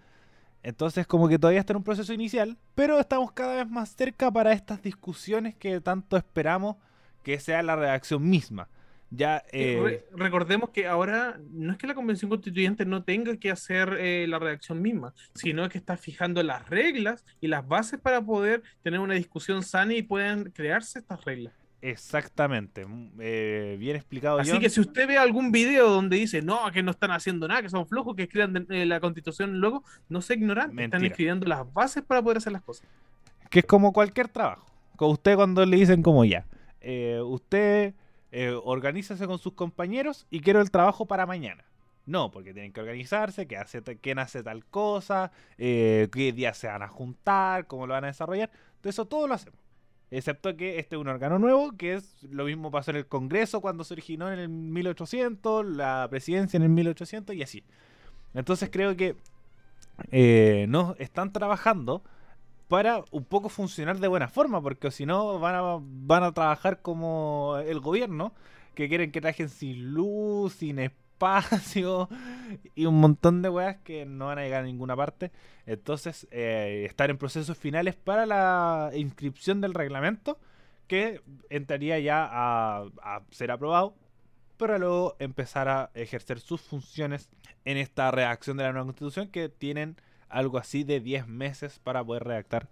Entonces como que todavía está en un proceso inicial, pero estamos cada vez más cerca para estas discusiones que tanto esperamos que sea la redacción misma. Ya, eh, Re- recordemos que ahora no es que la convención constituyente no tenga que hacer eh, la redacción misma, sino que está fijando las reglas y las bases para poder tener una discusión sana y puedan crearse estas reglas. Exactamente, mm, eh, bien explicado. Así John. que si usted ve algún video donde dice no, que no están haciendo nada, que son flojos, que escriban de- eh, la constitución luego, no sea ignorante, están escribiendo las bases para poder hacer las cosas. que es como cualquier trabajo. Con usted cuando le dicen como ya, eh, usted organícese con sus compañeros y quiero el trabajo para mañana. No, porque tienen que organizarse, que hace, quién hace tal cosa, qué días se van a juntar, cómo lo van a desarrollar. Todo eso todo lo hacemos. Excepto que este es un órgano nuevo, que es lo mismo pasó en el Congreso cuando se originó en el 1800, la presidencia en el 1800 y así. Entonces creo que eh, no están trabajando para un poco funcionar de buena forma, porque si no van a, van a trabajar como el gobierno, que quieren que trabajen sin luz, sin espacio y un montón de weas que no van a llegar a ninguna parte. Entonces, eh, estar en procesos finales para la inscripción del reglamento, que entraría ya a, a ser aprobado, para luego empezar a ejercer sus funciones en esta redacción de la nueva constitución, que tienen algo así de 10 meses para poder redactar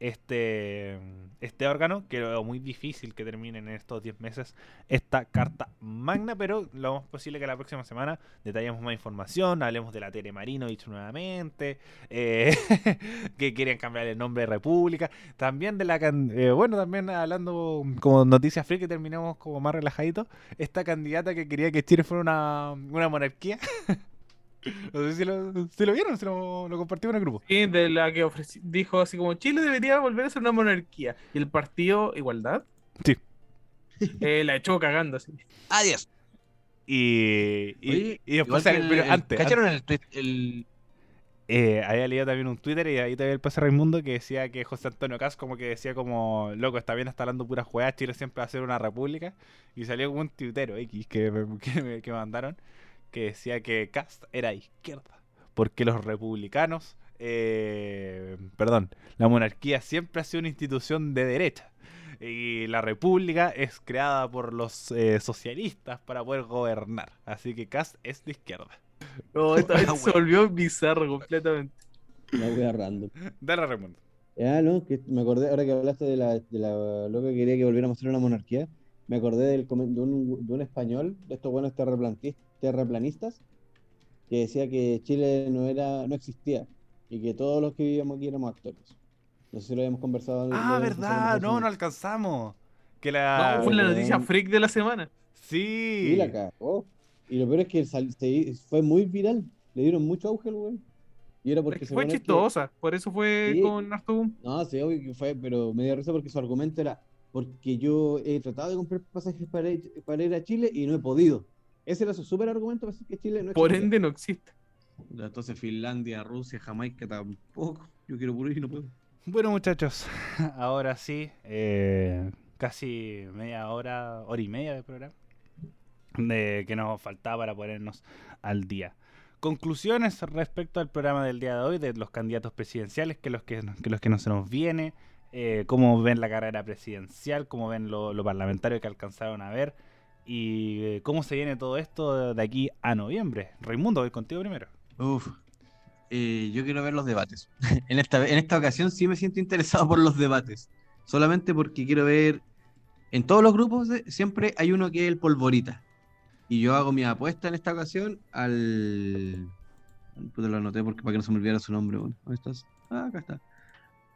este, este órgano, que lo veo muy difícil que terminen en estos 10 meses esta carta magna, pero lo más posible que la próxima semana detallemos más información, hablemos de la Telemarino dicho nuevamente, eh, que quieren cambiar el nombre de República, también de la, eh, bueno, también hablando como noticias free que terminamos como más relajaditos, esta candidata que quería que Chile fuera una, una monarquía. No sé si lo, si lo vieron, si lo, lo compartimos en el grupo. Y de la que dijo así como Chile debería volver a ser una monarquía. Y el partido Igualdad Sí. eh, la echó cagando así. Adiós. Y, y, Oye, y después el- pero el- antes, ¿Cacharon el, tweet- el- eh, había leído también un Twitter y ahí todavía el pase Raimundo que decía que José Antonio Cas como que decía como, loco, está bien, está hablando puras juegas, Chile siempre va a ser una república. Y salió como un tuitero X que que me- que me mandaron que decía que Cast era izquierda. Porque los republicanos, eh, perdón, la monarquía siempre ha sido una institución de derecha. Y la república es creada por los eh, socialistas para poder gobernar. Así que Cast es de izquierda. No, esta vez se volvió bizarro completamente. La wea random. Dale, Raimundo. Ah, no, que me acordé, ahora que hablaste de la, de la loca que quería que volviéramos a ser una monarquía, me acordé del, de, un, de un español, de estos buenos terraplantis- terraplanistas, que decía que Chile no era, no existía y que todos los que vivíamos aquí éramos actores. No sé si lo habíamos conversado. Ah, verdad, no, no alcanzamos. Que la... No, fue la noticia freak de la semana. Sí. Y la cagó. Y lo peor es que sal- se- fue muy viral. Le dieron mucho auge al weón. Y era porque Es que se fue que- chistosa, por eso fue Sí. con harto boom. No, sí, obvio que fue, pero me dio risa porque su argumento era porque yo he tratado de comprar pasajes para ir, para ir a Chile y no he podido. Ese era su súper argumento para decir que Chile no Por existe. ende no existe. Entonces Finlandia, Rusia, Jamaica tampoco. Yo quiero puro y no puedo. Bueno, muchachos, ahora sí, eh, casi media hora, hora y media de programa de que nos faltaba para ponernos al día. Conclusiones respecto al programa del día de hoy, de los candidatos presidenciales, que los que, que los que no se nos viene, eh, cómo ven la carrera presidencial, cómo ven lo, lo parlamentario que alcanzaron a ver y eh, cómo se viene todo esto de aquí a noviembre. Raimundo, voy contigo primero. Uf. Eh, yo quiero ver los debates. en, esta, en esta ocasión sí me siento interesado por los debates. Solamente porque quiero ver. En todos los grupos siempre hay uno que es el polvorita. Y yo hago mi apuesta en esta ocasión al. Puta, lo anoté porque para que no se me olvidara su nombre. bueno. ¿Dónde estás? Ah, acá está.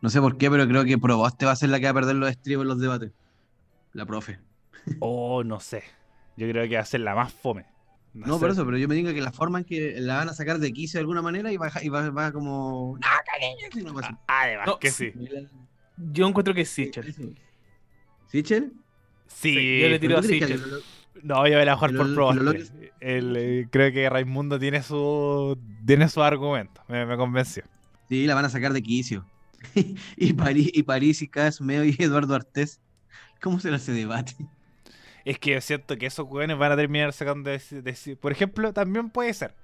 No sé por qué, pero creo que Proboste va a ser la que va a perder los estribos en los debates. La profe. Oh, no sé. Yo creo que va a ser la más fome. Va No, por eso, pero yo me digo que la forma en que la van a sacar de quicio de alguna manera y va, y va, va como. ¡No, cariño! Y una cosa así. Ah, Además No, que sí. Yo encuentro que sí, Chel. ¿Sichel? Sí, Sí, yo le tiro ¿Pero a Sichel. No, yo voy a jugar por. El, eh, creo que Raimundo tiene su tiene su argumento. Me, me convenció. Sí, la van a sacar de quicio. y, París, y París y Casmeo y Eduardo Artés. ¿Cómo será ese debate? Es que siento que esos jóvenes van a terminar sacando de, de- Por ejemplo, también puede ser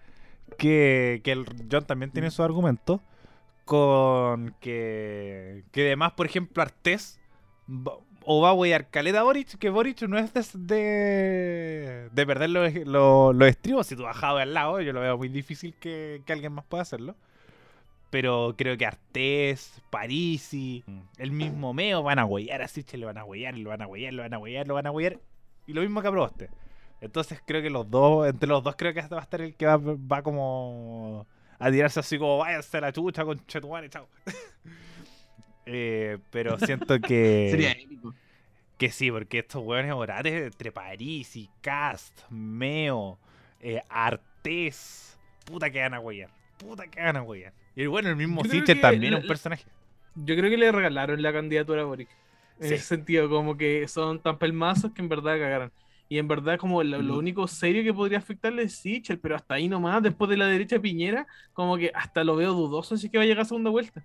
que, que el John también tiene su argumento con que, que además, por ejemplo, Artés o va a huear caleta Boric, que Boric no es de, de, de perder los, los, los estribos. Si tú bajado al lado, yo lo veo muy difícil que, que alguien más pueda hacerlo. Pero creo que Artés, Parisi, el mismo Meo van a huellar a Sichel, le van a huellar, lo van a huellar, lo van a huellar, lo van a huellar. Y lo mismo que a Proboste. Entonces creo que los dos, entre los dos creo que este va a estar el que va, va como a tirarse así como váyanse a la chucha con Chetumare, chao. Eh, pero siento que Sería épico. que sí, porque estos hueones orates entre Parisi, Cast, Meo, eh, Artés, puta que van a puta que van a. Y bueno, el mismo que también es un personaje. Yo creo que le regalaron la candidatura a Boric. En Sí. ese sentido, como que son tan pelmazos que en verdad cagaron. Y en verdad, como lo, lo único serio que podría afectarle es Sichel, pero hasta ahí nomás, después de la derecha Piñera, como que hasta lo veo dudoso si es que va a llegar a segunda vuelta.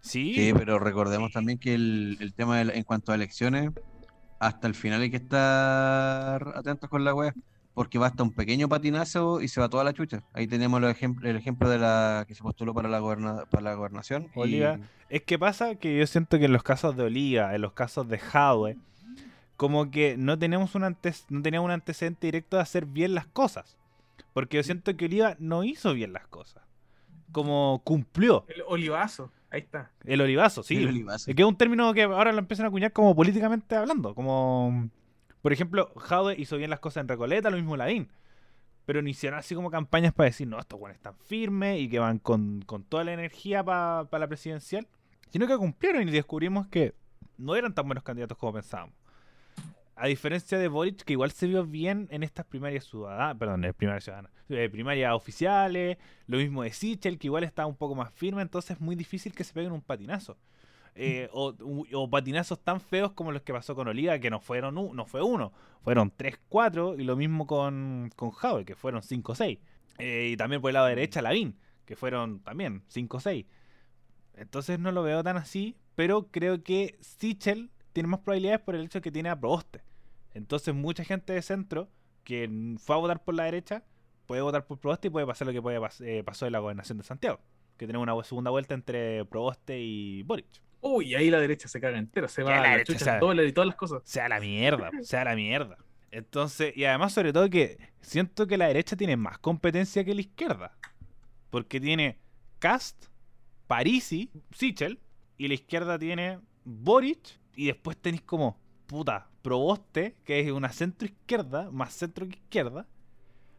Sí, Sí, pero recordemos también que el, el tema de en cuanto a elecciones, hasta el final hay que estar atentos con la web, porque basta un pequeño patinazo y se va toda la chucha. Ahí tenemos los ejem- el ejemplo de la que se postuló para la, goberna- para la gobernación. y- Oliva. Es que pasa que yo siento que en los casos de Oliva, en los casos de Jadwe, como que no tenemos un antes, no teníamos un antecedente directo de hacer bien las cosas. Porque yo siento que Oliva no hizo bien las cosas. Como cumplió El olivazo, ahí está. el olivazo, sí. El olivazo. Es que es un término que ahora lo empiezan a acuñar como políticamente hablando. Como, por ejemplo, Jadwe hizo bien las cosas en Recoleta, lo mismo Lavín. Pero no hicieron así como campañas para decir, no, estos buenos están firmes y que van con, con toda la energía para la presidencial. Sino que cumplieron y descubrimos que no eran tan buenos candidatos como pensábamos. A diferencia de Boric, que igual se vio bien en estas primarias ciudadanas, perdón, eh, primarias ciudadanas, eh, primarias oficiales, lo mismo de Sichel, que igual estaba un poco más firme, entonces es muy difícil que se peguen un patinazo. Eh, o, o patinazos tan feos como los que pasó con Oliva, que no fueron no fue uno, fueron tres, cuatro, y lo mismo con, con Jaue, que fueron cinco o seis. Eh, y también por el lado derecha, Lavín, que fueron también cinco o seis. Entonces no lo veo tan así, pero creo que Sichel tiene más probabilidades por el hecho de que tiene a Proboste. Entonces mucha gente de centro que fue a votar por la derecha puede votar por Proboste y puede pasar lo que puede pas- eh, pasó en la gobernación de Santiago. Que tenemos una segunda vuelta entre Proboste y Boric. Uy, ahí la derecha se caga entera, se va la a la derecha chucha se- en dólar y todas las cosas. sea la mierda, sea la mierda. Entonces, y además sobre todo que siento que la derecha tiene más competencia que la izquierda. Porque tiene Cast, Parisi, Sichel, y la izquierda tiene Boric, y después tenéis como, puta, Proboste, que es una centro izquierda, más centro que izquierda,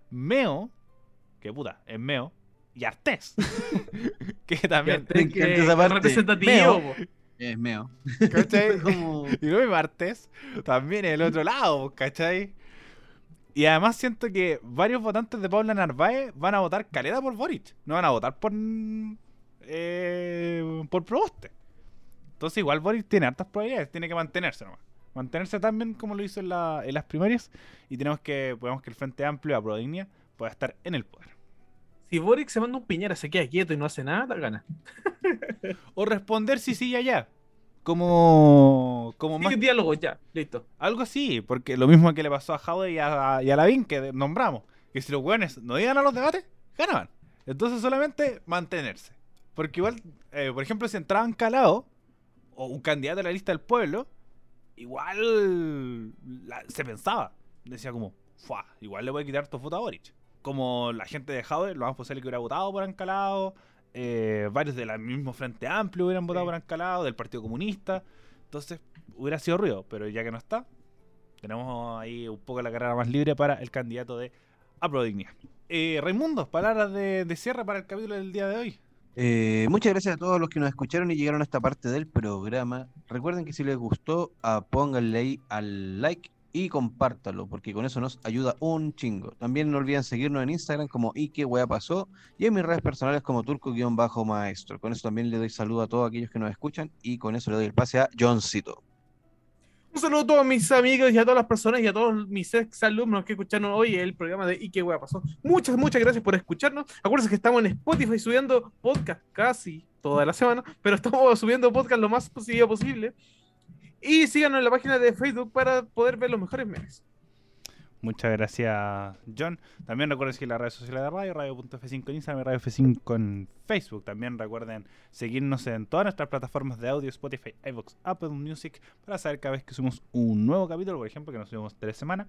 Meo, que puta, es Meo, y Artés, que también... Que es parte. representativo, Meo. Es meo. ¿Cachai? Como- Y luego el martes también el otro lado, ¿cachai? Y además siento que varios votantes de Paula Narváez van a votar caleta por Boric. No van a votar por eh, por Proboste. Entonces igual Boric tiene hartas probabilidades, tiene que mantenerse nomás. Mantenerse tan bien como lo hizo en, la- en las primarias. Y tenemos que, podemos que el Frente Amplio a Prodignia pueda estar en el poder. Si Boric se manda un piñera, se queda quieto y no hace nada, gana. O responder si sí y allá. Como, como Sí, más diálogo, ya, listo. Algo así, porque lo mismo que le pasó a Jaude y a, y a Lavín, que nombramos. Que si los hueones no iban a los debates, ganaban. Entonces solamente mantenerse. Porque igual, eh, por ejemplo, si entraban calado, o un candidato a la lista del pueblo, igual la- se pensaba. Decía como, Fua, igual le voy a quitar tu votos a Boric. Como la gente de Jaude, lo más posible que hubiera votado por Ancalado. eh, varios del mismo Frente Amplio hubieran votado Sí. por Ancalado, del Partido Comunista. Entonces, hubiera sido ruido, pero ya que no está, tenemos ahí un poco la carrera más libre para el candidato de Aprodignia. Eh, Raimundo, palabras de, de cierre para el capítulo del día de hoy. Eh, muchas gracias a todos los que nos escucharon y llegaron a esta parte del programa. Recuerden que si les gustó, ah, pónganle ahí al like y compártalo, porque con eso nos ayuda un chingo. También no olviden seguirnos en Instagram como Wea Pasó y en mis redes personales como Turco-Maestro. Con eso también le doy saludo a todos aquellos que nos escuchan y con eso le doy el pase a Johncito. Un saludo a todos mis amigos y a todas las personas y a todos mis ex alumnos que escucharon hoy el programa de ¿Y qué pasó? Muchas, muchas gracias por escucharnos. Acuérdense que estamos en Spotify subiendo podcast casi toda la semana, pero estamos subiendo podcast lo más posible posible. Y síganos en la página de Facebook para poder ver los mejores memes. Muchas gracias, John. También recuerden seguir las redes sociales de radio, radio.f5 en Instagram radio F5 en Facebook. También recuerden seguirnos en todas nuestras plataformas de audio, Spotify, iVoox, Apple Music, para saber cada vez que subimos un nuevo capítulo, por ejemplo, que nos subimos tres semanas.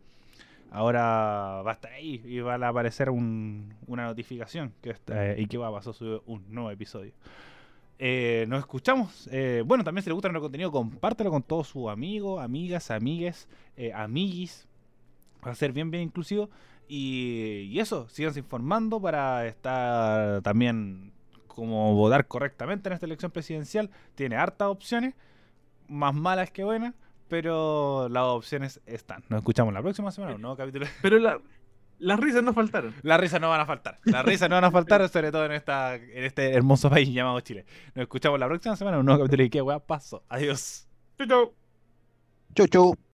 Ahora va a estar ahí y va a aparecer un- una notificación que está, y que va a pasar un nuevo episodio. Eh, nos escuchamos. Eh, bueno, también si les gusta nuestro contenido, compártelo con todos sus amigos, amigas, amigues, eh, amiguis. Va a ser bien, bien inclusivo. Y, y eso, síganse informando para estar también como votar correctamente en esta elección presidencial. Tiene hartas opciones, más malas que buenas, pero las opciones están. Nos escuchamos la próxima semana, un nuevo capítulo. Pero la- las risas no faltaron. Las risas no van a faltar. Las risas no van a faltar, sobre todo en, esta, en este hermoso país llamado Chile. Nos escuchamos la próxima semana, un nuevo capítulo de ¿Qué weá pasó? Adiós. Chau, chau. Chau, chau.